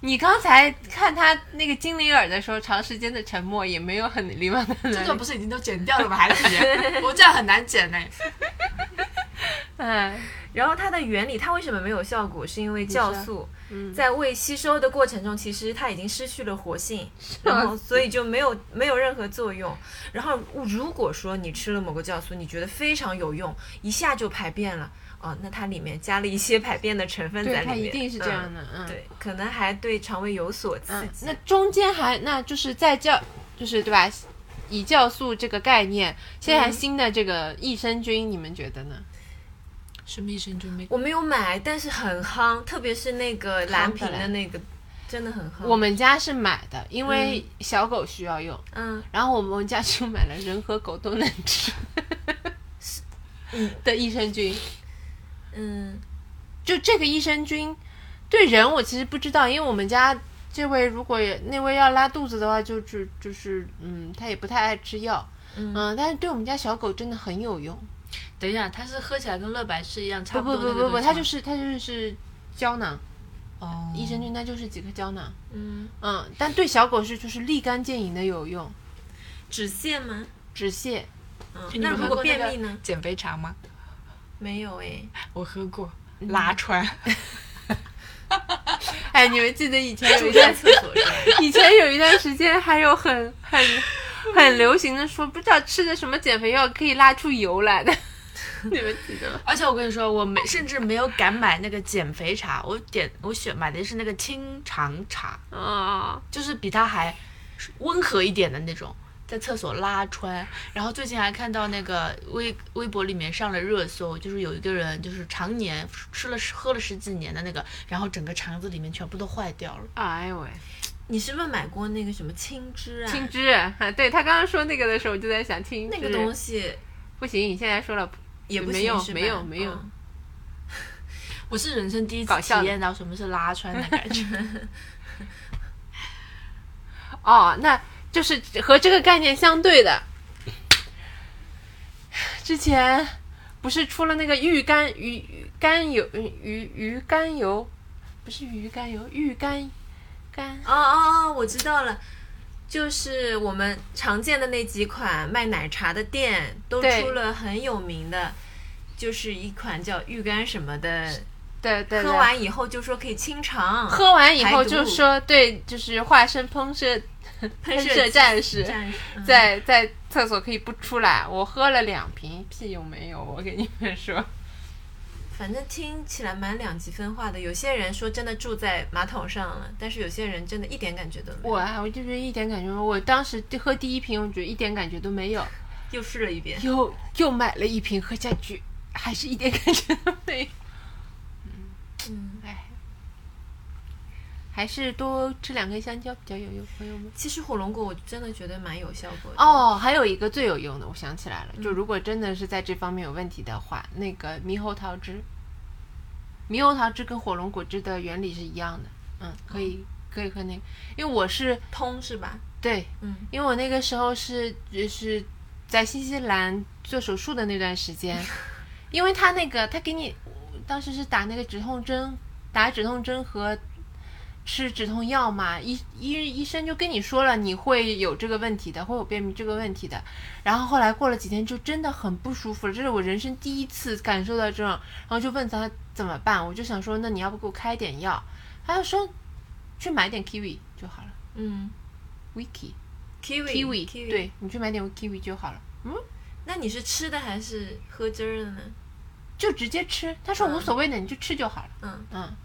你刚才看他那个精灵耳的时候，长时间的沉默也没有很礼貌的。这个不是已经都剪掉了吗？还是？我这样很难剪呢。哎，然后它的原理，它为什么没有效果？是因为酵素嗯在未吸收的过程中，其实它已经失去了活性，然后所以就没有没有任何作用。然后如果说你吃了某个酵素，你觉得非常有用，一下就排便了，哦，那它里面加了一些排便的成分在，里面，它一定是这样嗯的，嗯，对，可能还对肠胃有所刺嗯，激。那中间还那就是在酵，就是对吧？以酵素这个概念，现在嗯新的这个益生菌，你们觉得呢？什么益生菌没？我没有买，但是很夯，特别是那个蓝瓶的那个，真的很夯。我们家是买的，因为小狗需要用，嗯，然后我们家就买了人和狗都能吃 的益生菌。嗯就这个益生菌对人我其实不知道，因为我们家这位如果也那位要拉肚子的话，就就就是嗯，他也不太爱吃药，嗯嗯，但是对我们家小狗真的很有用。等一下，它是喝起来跟乐百氏一样，差不多那个不不不不，它就是它就是胶囊，哦，益生菌它就是几颗胶囊，嗯，嗯，但对小狗是就是立竿见影的有用，止泻吗？止泻。嗯，那如果便秘呢？减肥茶吗？没有哎。我喝过，拉川。哎，你们记得以前有一段厕所？以前有一段时间还有很很很流行的说，不知道吃的什么减肥药可以拉出油来的，你们记得吗？而且我跟你说，我没甚至没有敢买那个减肥茶，我点我选买的是那个清肠茶，啊、就是比它还温和一点的那种，在厕所拉穿。然后最近还看到那个微微博里面上了热搜，就是有一个人就是常年吃了喝了十几年的那个，然后整个肠子里面全部都坏掉了。哎呦喂，你是不是买过那个什么青汁啊？青汁啊，对他刚刚说那个的时候，我就在想青汁那个东西不行，你现在说了也没有是没有没有嗯 我是人生第一次体验到什么是拉穿的感觉。哦，那就是和这个概念相对的。之前不是出了那个鱼肝鱼鱼肝油鱼鱼肝油，不是鱼肝油，鱼肝肝哦哦哦，我知道了。就是我们常见的那几款卖奶茶的店都出了很有名的，就是一款叫浴干什么的，对对对，喝完以后就说可以清肠，喝完以后就说对，就是化身喷射 喷射射战士，战士嗯在在厕所可以不出来。我喝了两瓶，屁用没有？我跟你们说，反正听起来蛮两极分化的。有些人说真的住在马桶上了，但是有些人真的一点感觉都没有。我啊，我就觉得一点感觉没有。我当时喝第一瓶，我觉得一点感觉都没有，又试了一遍，又又买了一瓶喝下去，还是一点感觉都没有。嗯，哎，还是多吃两根香蕉比较有用，朋友们。其实火龙果我真的觉得蛮有效果的。哦，还有一个最有用的，我想起来了，就嗯如果真的是在这方面有问题的话，那个猕猴桃汁，猕猴桃汁跟火龙果汁的原理是一样的，嗯，可以可以喝那个，因为我是通是吧？对，嗯，因为我那个时候是就是在新西兰做手术的那段时间，因为他那个他给你当时是打那个止痛针，打止痛针和吃止痛药嘛，医医医生就跟你说了你会有这个问题的，会有便秘这个问题的。然后后来过了几天就真的很不舒服了，这是我人生第一次感受到这种，然后就问他怎么办，我就想说那你要不给我开点药，他就说去买点 kiwi 就好了嗯，wiki。，kiwi kiwi，对你去买点 kiwi 就好了，嗯那你是吃的还是喝汁儿的呢？就直接吃。他说无所谓的，你就吃就好了。嗯，嗯，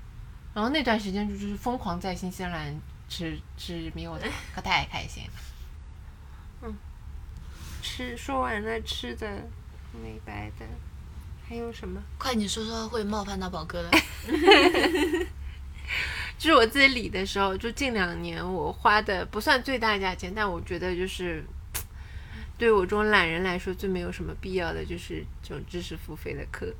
然后那段时间就就是疯狂在新西兰吃吃猕猴桃，可太开心了。嗯，吃说完了吃的、美白的，还有什么？快你说说会冒犯到宝哥的。就是我自己理的时候，就近两年我花的不算最大价钱，但我觉得就是对我这种懒人来说最没有什么必要的，就是这种知识付费的课。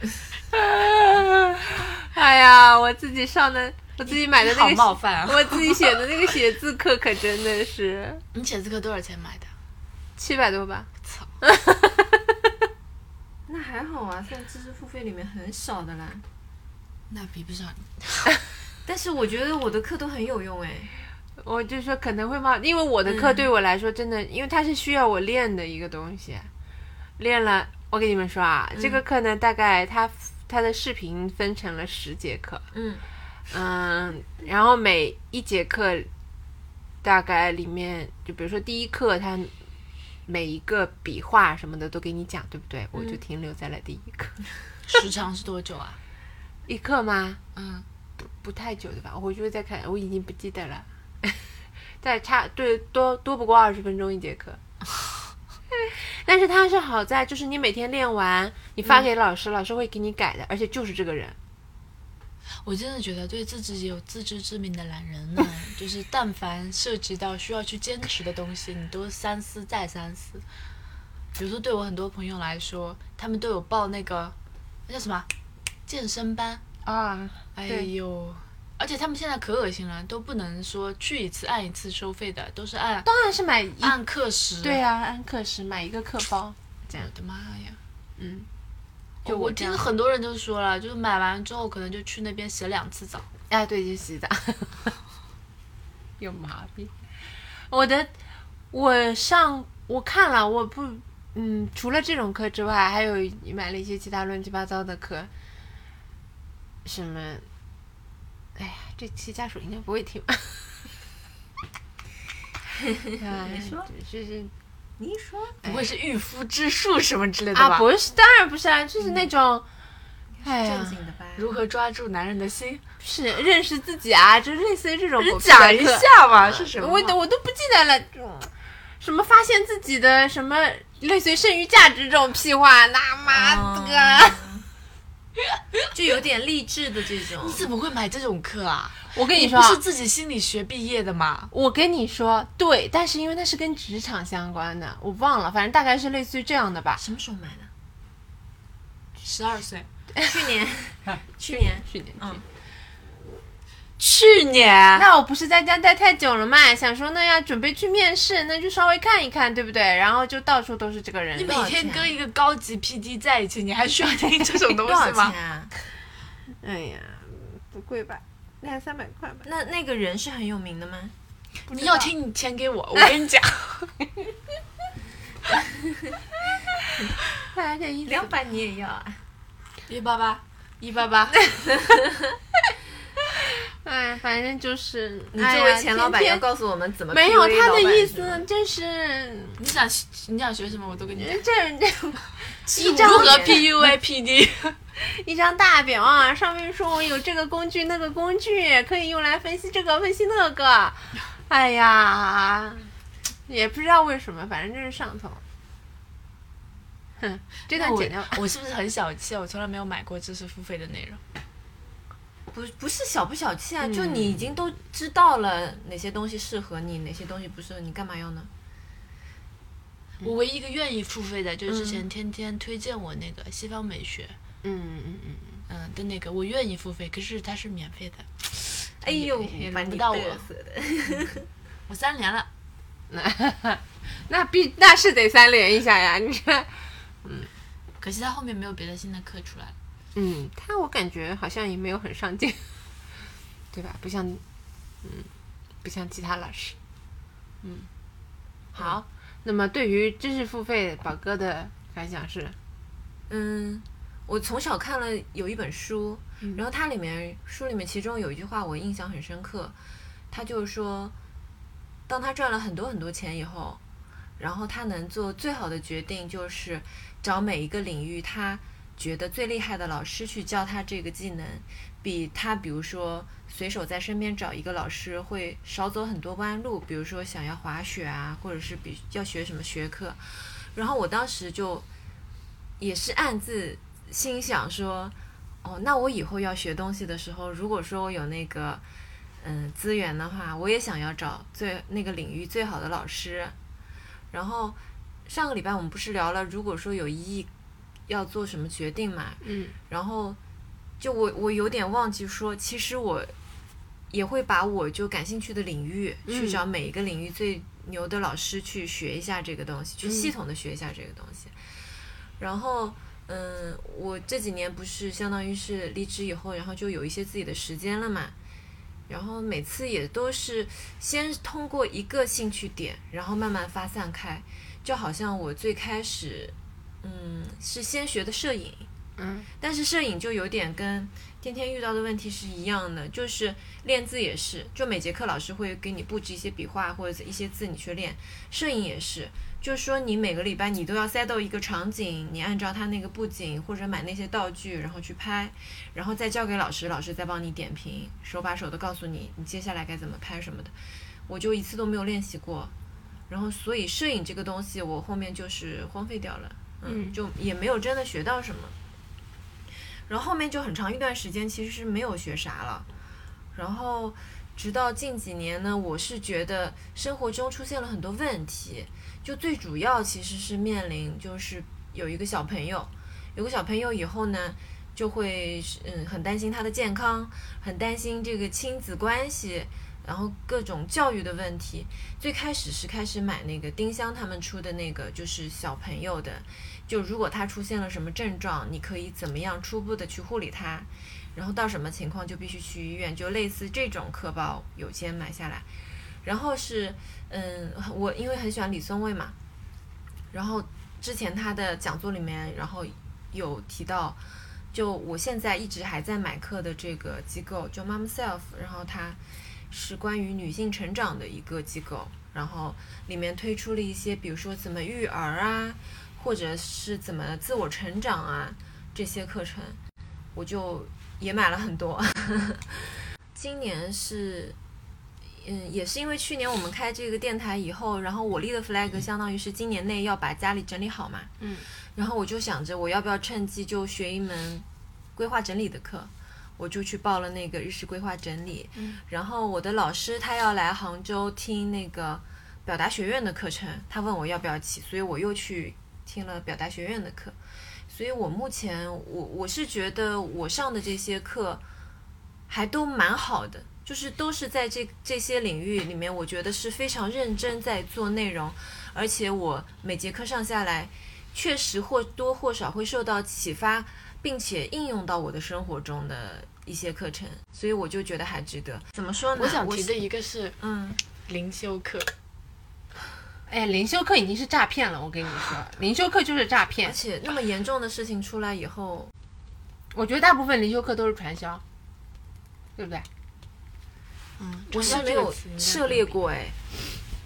哎呀，我自己上的，我自己买的那个，冒犯啊！我自己写的那个写字课可真的是 你写字课多少钱买的？七百多吧。操！那还好啊，算知识付费里面很少的啦。那比不上你。但是我觉得我的课都很有用哎。我就说可能会冒，因为我的课对我来说真的，因为它是需要我练的一个东西，练了。我跟你们说啊，这个课呢，大概它它的视频分成了十节课，嗯嗯，然后每一节课大概里面，就比如说第一课，它每一个笔画什么的都给你讲，对不对？我就停留在了第一课，时长是多久啊？一课吗？嗯，不太久的吧，我回去再看，我已经不记得了。再差对多多不过二十分钟一节课，但是他是好在就是你每天练完，你发给老师，老师会给你改的，而且就是这个人。我真的觉得对自己有自知之明的懒人呢，就是但凡涉及到需要去坚持的东西，你都三思再三思。比如说，对我很多朋友来说，他们都有报那个那叫什么健身班，啊，哎呦，而且他们现在可恶心了，都不能说去一次按一次收费的，都是按当然是买一按课时。对啊，按课时买一个课包，这样我的妈呀！嗯，就我听很多人都说了，就是买完之后可能就去那边洗两次澡。哎，对，就洗澡，有毛病。我的，我上我看了，我不，嗯，除了这种课之外，还有买了一些其他乱七八糟的课，什么，哎呀，这期家属应该不会听吧？你说就是你说不会是御夫之术什么之类的吧？啊，不是，当然不是啊，就是那种？如何抓住男人的心？是认识自己啊，就类似于这种讲一下嘛，是什么？我都我都不记得了，什么发现自己的什么类似于剩余价值这种屁话，那妈哦这个，就有点励志的这种你。怎么会买这种课啊？我跟你说你不，是自己心理学毕业的吗？我跟你说，对，但是因为那是跟职场相关的，我忘了，反正大概是类似于这样的吧。什么时候买的？十二岁，去年，去年，去年，嗯去年那我不是在家待太久了嘛，想说那要准备去面试，那就稍微看一看，对不对？然后就到处都是这个人你，每天跟一个高级 PD 在一起，你还需要听这种东多少钱西吗？啊？哎呀，不贵吧？两三百块吧。那那个人是很有名的吗？你要听你钱给我，我跟你讲。两百你也要啊？一八八，一八八，哎，反正就是 你作为前老板要告诉我们怎么没有他的意思，就是你想你想学什么，我都给你讲。这这 一如张何 PUA PD？一张大表啊，上面说我有这个工具那个工具，可以用来分析这个分析那个。哎呀，也不知道为什么，反正就是上头。哼，这段我剪掉。我是不是很小气啊？我从来没有买过知识付费的内容。不不是小不小气啊，嗯就你已经都知道了哪些东西适合你，哪些东西不适合你，干嘛要呢？我唯一一个愿意付费的，就是之前天天推荐我那个西方美学，嗯嗯嗯嗯的那个，我愿意付费，可是它是免费的。哎呦也，把你轮不到我。我三连了。那必那是得三连一下呀！你这，可惜他后面没有别的新的课出来了。嗯，他我感觉好像也没有很上进，对吧？不像，嗯，不像其他老师。嗯，好。那么对于知识付费，宝哥的感想是，嗯，我从小看了有一本书，然后它里面书里面其中有一句话我印象很深刻，他就是说，当他赚了很多很多钱以后，然后他能做最好的决定就是找每一个领域他觉得最厉害的老师去教他这个技能，比他比如说随手在身边找一个老师会少走很多弯路，比如说想要滑雪啊，或者是比要学什么学科，然后我当时就也是暗自心想说，哦，那我以后要学东西的时候，如果说我有那个嗯资源的话，我也想要找最那个领域最好的老师。然后上个礼拜我们不是聊了，如果说有一亿要做什么决定嘛，嗯。然后就我我有点忘记说，其实我也会把我就感兴趣的领域、去找每一个领域最牛的老师去学一下这个东西，去系统的学一下这个东西。然后，嗯，我这几年不是相当于是离职以后，然后就有一些自己的时间了嘛。然后每次也都是先通过一个兴趣点，然后慢慢发散开，就好像我最开始，嗯，是先学的摄影，嗯。但是摄影就有点跟天天遇到的问题是一样的，就是练字也是，就每节课老师会给你布置一些笔画或者一些字你去练，摄影也是，就是说你每个礼拜你都要塞到一个场景，你按照它那个布景或者买那些道具，然后去拍，然后再交给老师，老师再帮你点评，手把手的告诉你你接下来该怎么拍什么的，我就一次都没有练习过，然后所以摄影这个东西我后面就是荒废掉了，嗯就也没有真的学到什么。然后后面就很长一段时间其实是没有学啥了，然后直到近几年呢，我是觉得生活中出现了很多问题，就最主要其实是面临就是有一个小朋友，有个小朋友以后呢，就会嗯很担心他的健康，很担心这个亲子关系。然后各种教育的问题，最开始是开始买那个丁香他们出的那个，就是小朋友的，就如果他出现了什么症状，你可以怎么样初步的去护理他，然后到什么情况就必须去医院，就类似这种课包有先买下来。然后是，嗯，我因为很喜欢李松蔚嘛，然后之前他的讲座里面，然后有提到，就我现在一直还在买课的这个机构，就 Mom Self，然后他是关于女性成长的一个机构，然后里面推出了一些，比如说怎么育儿啊，或者是怎么自我成长啊这些课程，我就也买了很多。今年是，嗯，也是因为去年我们开这个电台以后，然后我立的 flag 相当于是今年内要把家里整理好嘛，嗯，然后我就想着我要不要趁机就学一门规划整理的课。我就去报了那个日式规划整理，嗯然后我的老师他要来杭州听那个表达学院的课程，他问我要不要去，所以我又去听了表达学院的课。所以我目前我我是觉得我上的这些课还都蛮好的，就是都是在这这些领域里面，我觉得是非常认真在做内容，而且我每节课上下来，确实或多或少会受到启发，并且应用到我的生活中的一些课程，所以我就觉得还值得。怎么说呢？我想提的一个是嗯，灵修课，哎，灵修课已经是诈骗了，我跟你说，灵修课就是诈骗而。且那么严重的事情出来以后，我觉得大部分灵修课都是传销，对不对？嗯，我是没有涉猎过哎，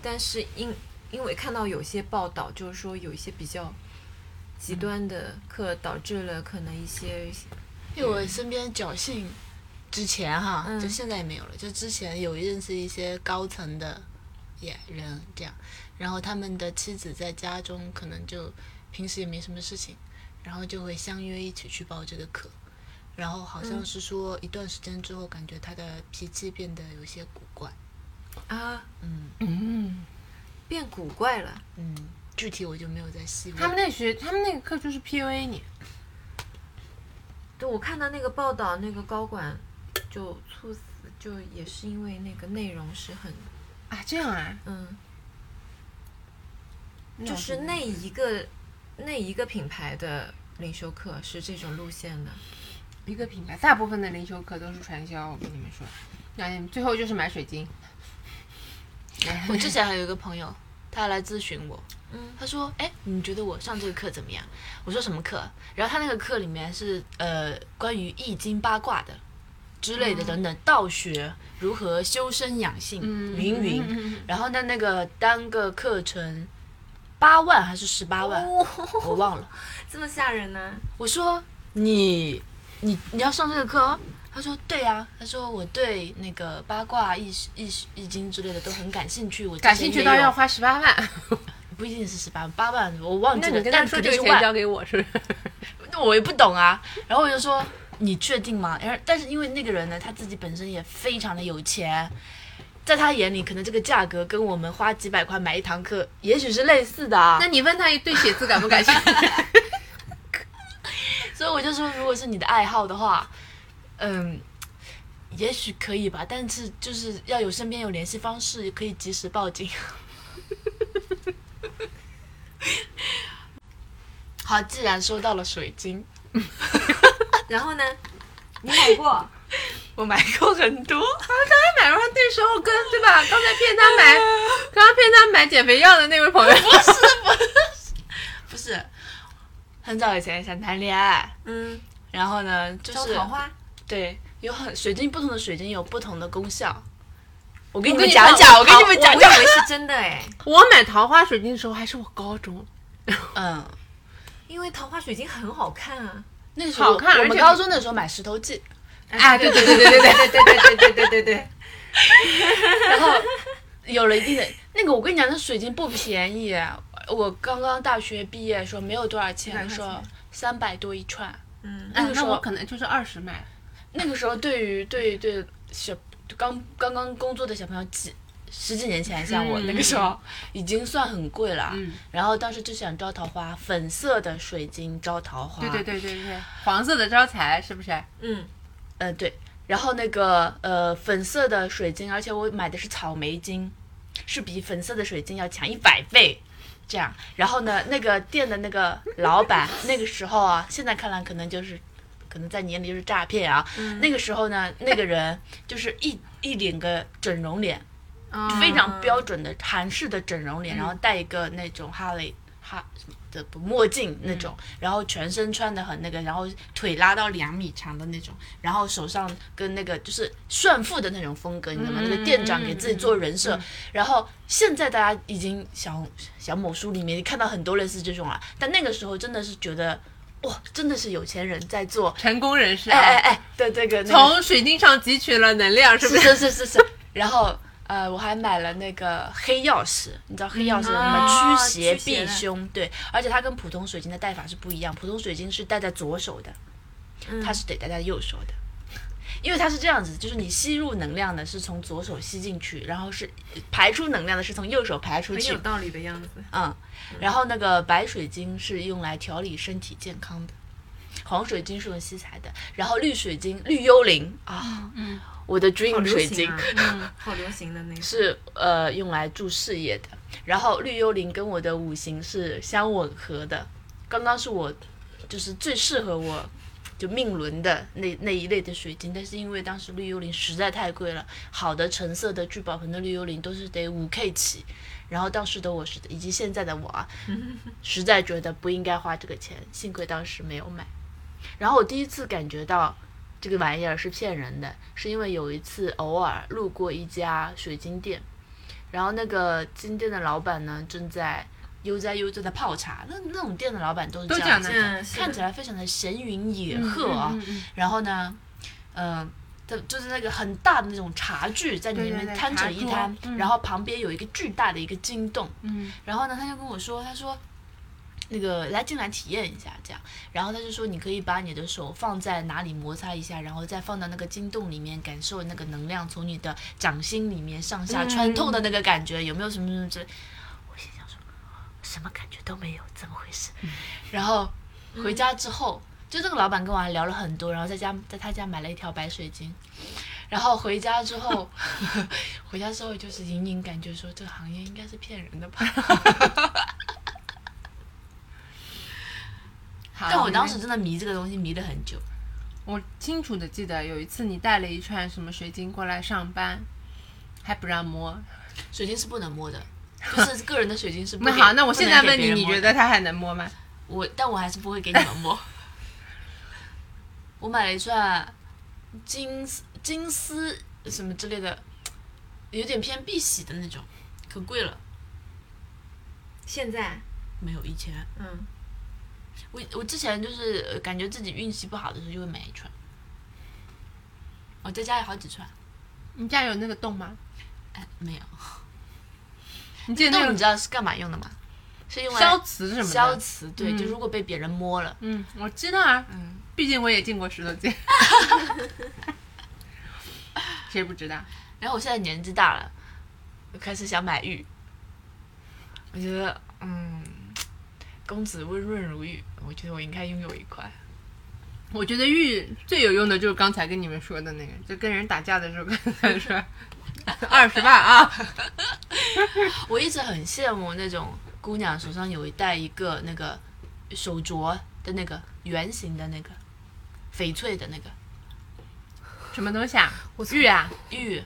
但是因因为看到有些报道，就是说有一些比较极端的课，导致了可能一些因为我身边侥幸之前哈，嗯就现在也没有了。就之前有认识一些高层的也人这样，然后他们的妻子在家中可能就平时也没什么事情，然后就会相约一起去报这个课。然后好像嗯是说一段时间之后，感觉他的脾气变得有些古怪。啊嗯嗯，变古怪了。嗯，具体我就没有再细问。他们那学，他们那个课就是 PUA 你。对，我看到那个报道，那个高管就猝死，就也是因为那个内容是很啊，这样啊，嗯，就是那一个那一个品牌的灵修课是这种路线的。一个品牌，大部分的灵修课都是传销，我跟你们说，那你们最后就是买水晶。我之前还有一个朋友，他来咨询我，嗯他说：“哎，你觉得我上这个课怎么样？”我说：“什么课？”然后他那个课里面是呃关于易经八卦的之类的等等，道学如何修身养性，云云。嗯然后呢，那个单个课程八万还是十八万，哦，我忘了。这么吓人呢？我说你你你要上这个课哦？他说对啊，他说我对那个八卦易易易经之类的都很感兴趣，我感兴趣到要花十八万，不一定是十八八万，我忘记了，那你跟他但说这个钱交给我，是不是？那我也不懂啊。然后我就说你确定吗？然后但是因为那个人呢，他自己本身也非常的有钱。在他眼里，可能这个价格跟我们花几百块买一堂课，也许是类似的啊。那你问他对写字感不感兴趣？所以我就说，如果是你的爱好的话，嗯，也许可以吧，但是就是要有身边有联系方式，可以及时报警。好，既然收到了水晶，然后呢？你买过？我买过很多，买完那时候跟对吧？刚才骗他买，刚刚骗他买减肥药的那位朋友，不是不是不是很早以前想谈恋爱，嗯，然后呢，就是桃花。对，有很水晶不同的水晶有不同的功效。我给你我跟你们讲讲，我给你们讲讲我以。为是真的哎，我买桃花水晶的时候还是我高中，嗯，因为桃花水晶很好看啊。那个时候好看而且我们高中的时候买石头记，啊，对对对对对对，对对对对对对对对。然后有了一定的那个，我跟你讲，那水晶不便宜。我刚刚大学毕业的时候没有多少钱，100块说三百多一串。嗯，那个时候那我可能就是二十买，那个时候对于对对小刚刚刚工作的小朋友几十几年前，像我、嗯那个时候已经算很贵了。嗯然后当时就想招桃花，粉色的水晶招桃花。对对对对对，黄色的招财是不是？嗯，呃，对，然后那个呃粉色的水晶，而且我买的是草莓晶，是比粉色的水晶要强一百倍。这样，然后呢，那个店的那个老板，那个时候啊，现在看来可能就是，可能在你眼里就是诈骗啊。那个时候呢，那个人就是一一脸个整容脸，非常标准的韩式的整容脸，然后戴一个那种哈雷哈的墨镜那种，然后全身穿的很那个，然后腿拉到两米长的那种，然后手上跟那个就是炫富的那种风格，你知道吗？那个店长给自己做人设，然后现在大家已经小小某书里面看到很多类似这种了，但那个时候真的是觉得哇，真的是有钱人在做，成功人士哎哎啊，哎，对这个那个。从水晶上汲取了能量，是不是？是？是是是是，然后呃，我还买了那个黑曜石，你知道黑曜石什么驱邪避凶，对，而且它跟普通水晶的戴法是不一样，普通水晶是戴在左手的，它是得戴在右手的。因为它是这样子，就是你吸入能量的是从左手吸进去，然后是排出能量的是从右手排出去很有。道理的样子。嗯，然后那个白水晶是用来调理身体健康的，黄水晶是用吸财的，然后绿水晶绿幽灵啊，嗯我的 dream 流水晶行啊，嗯，好流行的那个。是呃用来助事业的，然后绿幽灵跟我的五行是相吻合的，刚刚是我就是最适合我就命轮的那那一类的水晶，但是因为当时绿幽灵实在太贵了，好的橙色的聚宝盆的绿幽灵都是得五 K 起，然后当时的我是以及现在的我啊，实在觉得不应该花这个钱，幸亏当时没有买。然后我第一次感觉到这个玩意儿是骗人的，是因为有一次偶尔路过一家水晶店，然后那个金店的老板呢正在悠哉悠哉的泡茶，那那种店的老板都是这样子看起来非常的闲云野鹤啊。嗯嗯嗯。然后呢，呃，他就是那个很大的那种茶具在里面摊成一摊，嗯。然后旁边有一个巨大的一个金洞，嗯。然后呢，他就跟我说，他说。那个来进来体验一下，这样，然后他就说你可以把你的手放在哪里摩擦一下，然后再放到那个金洞里面，感受那个能量从你的掌心里面上下穿透的那个感觉，有没有什么什么之类？什么感觉都没有，怎么回事？然后回家之后，就这个老板跟我还聊了很多，然后在家在他家买了一条白水晶，然后回家之后，回家之后就是隐隐感觉说这个行业应该是骗人的吧。但我当时真的迷这个东西迷了很久。我清楚的记得有一次你带了一串什么水晶过来上班，还不让摸。水晶是不能摸的，就是个人的水晶是不那。好，那我现在问你，你觉得它还能摸吗？我，但我还是不会给你们摸。我买了一串金丝金丝什么之类的，有点偏碧玺的那种，可贵了。现在，没有以前，嗯，我我之前就是呃感觉自己运气不好的时候就会买一串。我在家有好几串，你家有那个洞吗？哎，没有。你记得那你知道是干嘛用的吗？是用来消磁什么的？消磁，对，嗯就如果被别人摸了，嗯，我知道啊，嗯，毕竟我也进过石头界。谁不知道？然后我现在年纪大了，我开始想买玉。我觉得，嗯，公子温润如玉，我觉得我应该拥有一块。我觉得玉最有用的就是刚才跟你们说的那个，就跟人打架的时候跟他说 二十万啊，我一直很羡慕那种姑娘手上有一戴一个那个手镯的那个圆形的那个翡翠的那个什么东西啊？玉啊？玉，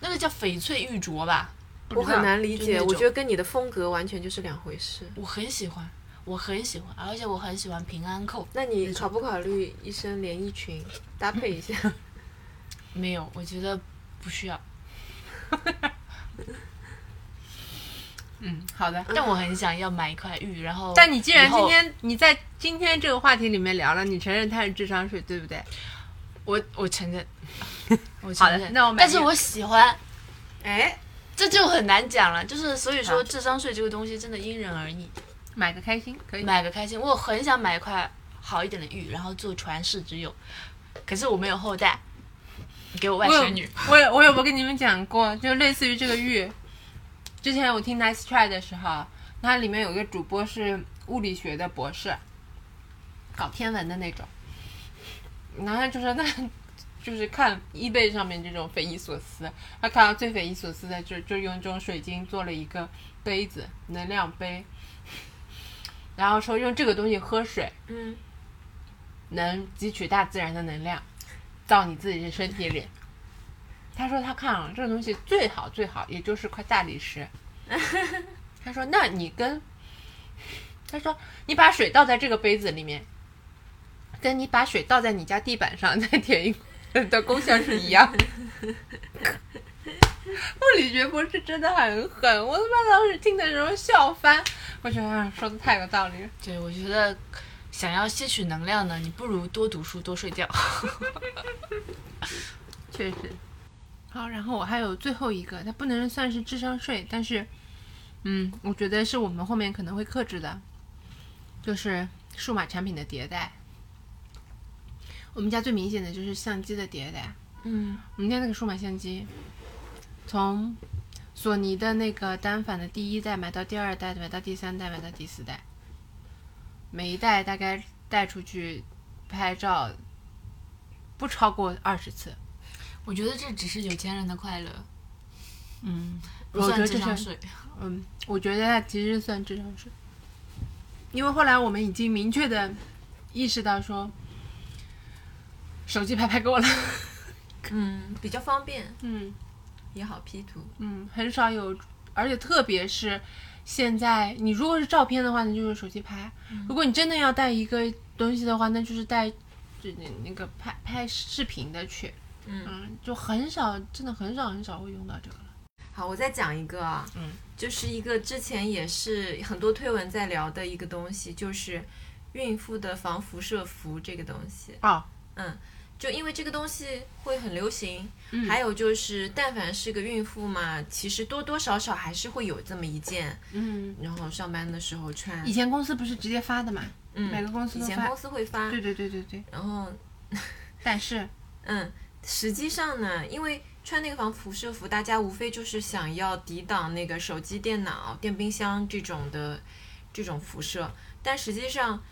那个叫翡翠玉镯吧？我很难理解，我觉得跟你的风格完全就是两回事。我很喜欢，我很喜欢，而且我很喜欢平安扣。那你考不考虑一身连衣裙搭配一下？没有，我觉得不需要。嗯，好的。但我很想要买一块玉，然后。但你既然今天你在今天这个话题里面聊了，你承认它是智商税，对不对？我我承认，我好的承认，那我买但是我喜欢，哎，这就很难讲了。就是所以说，智商税这个东西真的因人而异，买个开心可以。买个开心。我很想买一块好一点的玉，然后做传世之用，可是我没有后代，给我外甥女。我有我有没有跟你们讲过？就类似于这个玉，之前我听 Nice Try 的时候，它里面有一个主播是物理学的博士，搞天文的那种，然后他就说那。就是看 eBay 上面这种匪夷所思，他看到最匪夷所思的就就用这种水晶做了一个杯子，能量杯，然后说用这个东西喝水，嗯，能汲取大自然的能量，到你自己的身体里。他说他看了这个东西最好最好，也就是块大理石。他说那你跟，他说你把水倒在这个杯子里面，跟你把水倒在你家地板上再填一的功效是一样的。物理学博士真的很狠，我他妈当时听的时候笑翻。我觉得啊说的太有道理了。对，我觉得想要吸取能量呢，你不如多读书，多睡觉。确实。好，然后我还有最后一个，它不能算是智商税，但是，嗯，我觉得是我们后面可能会克制的，就是数码产品的迭代。我们家最明显的就是相机的迭代。嗯，我们家那个数码相机，从索尼的那个单反的第一代买到第二代，买到第三代，买到第四代，每一代大概带出去拍照不超过二十次。我觉得这只是有钱人的快乐，嗯，不算我觉得这是智商税。嗯，我觉得它其实算智商税，因为后来我们已经明确的意识到说，手机拍拍够了，嗯，比较方便，嗯也好 P 图。嗯，很少有，而且特别是现在，你如果是照片的话，那就用手机拍；如果你真的要带一个东西的话，那就是带就那那个拍拍视频的去，嗯。就很少，真的很少很少会用到这个了。好，我再讲一个啊，嗯，就是一个之前也是很多推文在聊的一个东西，就是孕妇的防辐射服这个东西。啊。哦，就因为这个东西会很流行，嗯还有就是，但凡是个孕妇嘛，其实多多少少还是会有这么一件，嗯，然后上班的时候穿以。前公司不是直接发的嘛？嗯，每个公司以前公司会发，对对对对对，然后 但是。嗯，实际上呢，因为穿那个防辐射服，大家无非就是想要抵挡那个手机、电脑、电冰箱这种的这种辐射，但实际上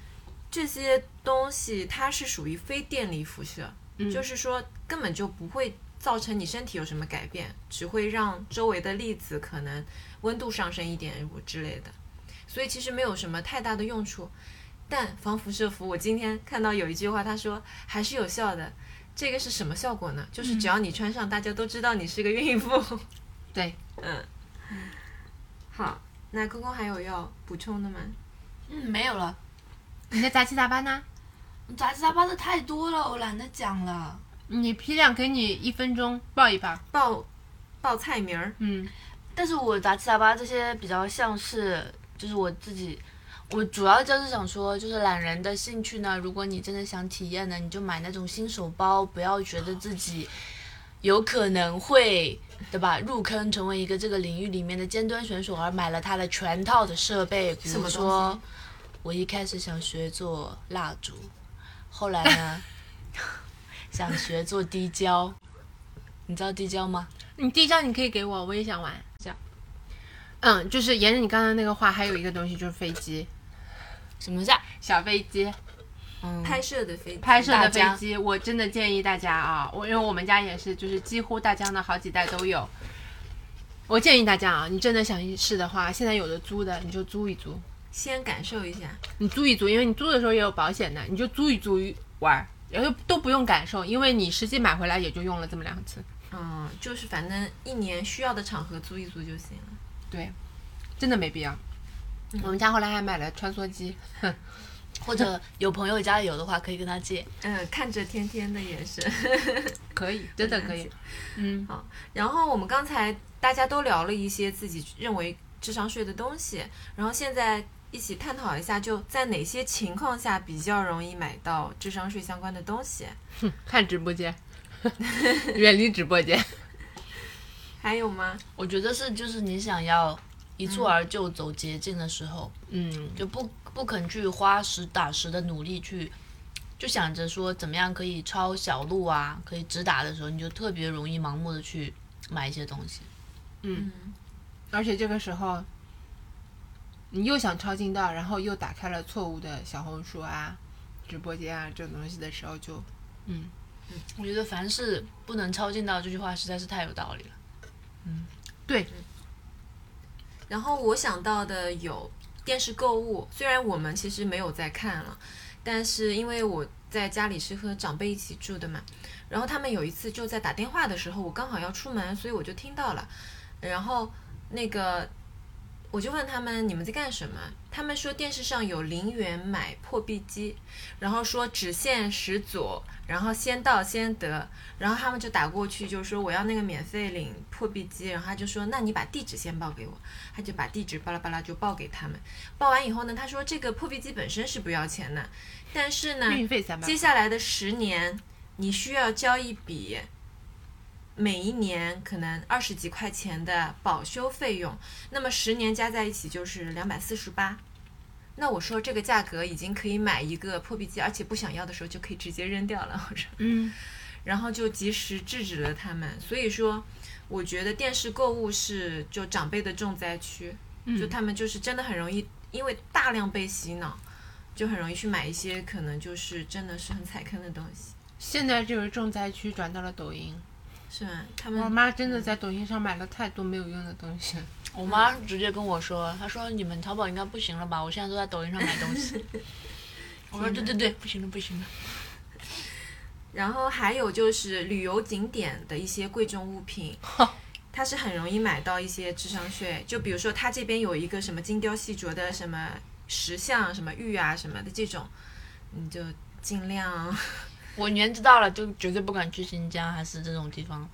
这些东西它是属于非电离辐射，嗯就是说根本就不会造成你身体有什么改变，只会让周围的粒子可能温度上升一点之类的，所以其实没有什么太大的用处。但防辐射服，我今天看到有一句话，他说还是有效的。这个是什么效果呢？就是只要你穿上，大家都知道你是个孕妇。对，嗯，好，那空空还有要补充的吗？嗯，没有了。你的杂七杂八呢？杂七杂八的太多了，我懒得讲了。你批量给你一分钟报一报。报报菜名儿。嗯，但是我杂七杂八这些比较像是，就是我自己，我主要就是想说，就是懒人的兴趣呢。如果你真的想体验呢，你就买那种新手包，不要觉得自己有可能会，对吧？入坑成为一个这个领域里面的尖端选手，而买了它的全套的设备，比如说，我一开始想学做蜡烛，后来呢，想学做滴胶。你知道滴胶吗？你滴胶你可以给我，我也想玩。这样。嗯，就是沿着你刚才那个话，还有一个东西就是飞机，什么叫？小飞机，嗯，拍摄的飞机，拍摄的飞机，我真的建议大家啊，我因为我们家也是，就是几乎大疆的好几代都有。我建议大家啊，你真的想试的话，现在有的租的你就租一租，先感受一下。你租一租，因为你租的时候也有保险的，你就租一租玩儿，然后都不用感受，因为你实际买回来也就用了这么两次。嗯，就是反正一年需要的场合租一租就行了。对，真的没必要。我们家后来还买了穿梭机，或者有朋友家里有的话，可以跟他借。嗯，看着天天的眼神。可以，真的可以。嗯，好然后我们刚才大家都聊了一些自己认为智商税的东西，然后现在一起探讨一下，就在哪些情况下比较容易买到智商税相关的东西。看直播间，远离直播间。还有吗？我觉得是，就是你想要一蹴而就走捷径的时候，嗯，就不不肯去花实打实的努力去，就想着说怎么样可以抄小路啊，可以直达的时候，你就特别容易盲目的去买一些东西。嗯，而且这个时候，你又想抄近道，然后又打开了错误的小红书啊、直播间啊这种东西的时候就，嗯，我觉得凡事不能抄近道这句话实在是太有道理了。嗯。对，然后我想到的有电视购物，虽然我们其实没有在看了，但是因为我在家里是和长辈一起住的嘛，然后他们有一次就在打电话的时候，我刚好要出门，所以我就听到了，然后那个我就问他们你们在干什么，他们说电视上有零元买破壁机，然后说只限十组，然后先到先得，然后他们就打过去就说我要那个免费领破壁机，然后他就说那你把地址先报给我，他就把地址巴拉巴拉就报给他们，报完以后呢，他说这个破壁机本身是不要钱的，但是呢，接。下来的十年，你需要交一笔每一年可能二十几块钱的保修费用，那么十年加在一起就是两百四十八。那我说这个价格已经可以买一个破壁机，而且不想要的时候就可以直接扔掉了。我说，嗯，然后就及时制止了他们。所以说，我觉得电视购物是就长辈的重灾区，就他们就是真的很容易，因为大量被洗脑，就很容易去买一些可能就是真的是很踩坑的东西，现在这个重灾区转到了抖音，是我妈真的在抖音上买了太多没有用的东西。我妈直接跟我说，她说你们淘宝应该不行了吧？我现在都在抖音上买东西。我说对对对，不行了不行了。然后还有就是旅游景点的一些贵重物品，它是很容易买到一些智商税。就比如说，它这边有一个什么精雕细琢的什么石像、什么玉啊什么的这种，你就尽量我年纪大了，就绝对不敢去新疆还是这种地方。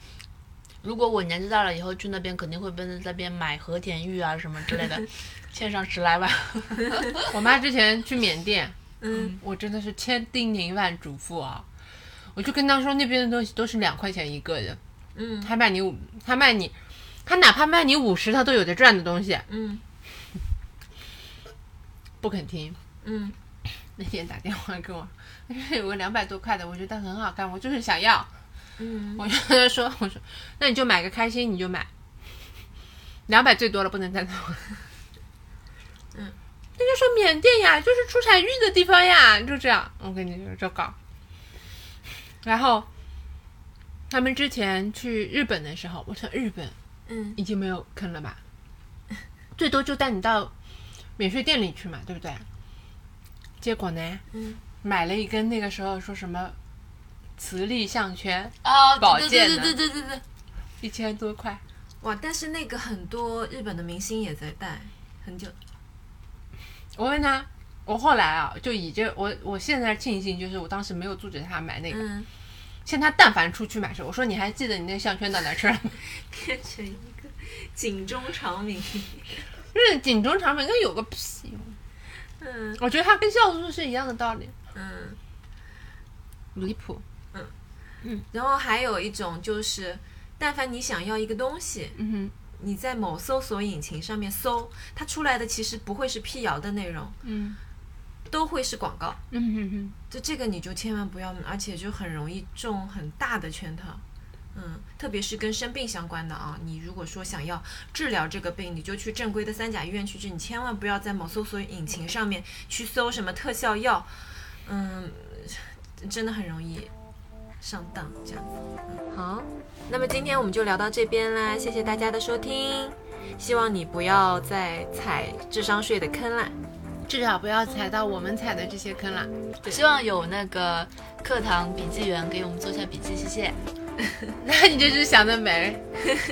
如果我年纪大了以后去那边，肯定会奔着那边买和田玉啊什么之类的，欠上十来万。我妈之前去缅甸，嗯，我真的是千叮咛万嘱咐啊，我就跟她说那边的东西都是两块钱一个的，嗯他卖你五，他卖你，他哪怕卖你五十，他都有的赚的东西，嗯不肯听。嗯 那天打电话跟我，他说有个两百多块的，我觉得很好看，我就是想要。嗯，我就跟他说，我说那你就买个开心，你就买，两百最多了，不能再多。嗯，那就说缅甸呀，就是出产玉的地方呀，就这样。我跟你说，就搞。然后他们之前去日本的时候，我说日本嗯已经没有坑了吧？最多就带你到免税店里去嘛，对不对？结果呢，嗯，买了一根那个时候说什么磁力项圈，哦，保对对健的对对对对对，一千多块。哇！但是那个很多日本的明星也在戴，很久。我问他，我后来啊，就以这我我现在庆幸，就是我当时没有阻止他买那个。嗯，现在他但凡出去买时候，我说你还记得你那项圈到哪去了？变成一个警钟长鸣。就 是警钟长鸣，那有个屁用！嗯我觉得它跟酵素是一样的道理，嗯。离谱。嗯嗯然后还有一种就是，但凡你想要一个东西，嗯你在某搜索引擎上面搜，它出来的其实不会是辟谣的内容，嗯都会是广告。嗯哼哼，就这个你就千万不要，而且就很容易中很大的圈套。嗯，特别是跟生病相关的啊，你如果说想要治疗这个病，你就去正规的三甲医院去治，你千万不要在某搜索引擎上面去搜什么特效药，嗯，真的很容易上当这样子。嗯，好，那么今天我们就聊到这边啦，谢谢大家的收听，希望你不要再踩智商税的坑啦。至少不要踩到我们踩的这些坑啦。希望有那个课堂笔记员给我们做下笔记，谢谢。那你就是想得美。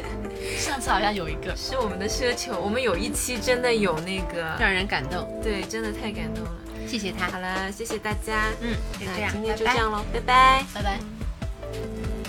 上次好像有一个，是我们的奢求，我们有一期真的有那个，让人感动，对，真的太感动了。谢谢他。好了谢谢大家。嗯那今天就这样喽拜拜。拜拜。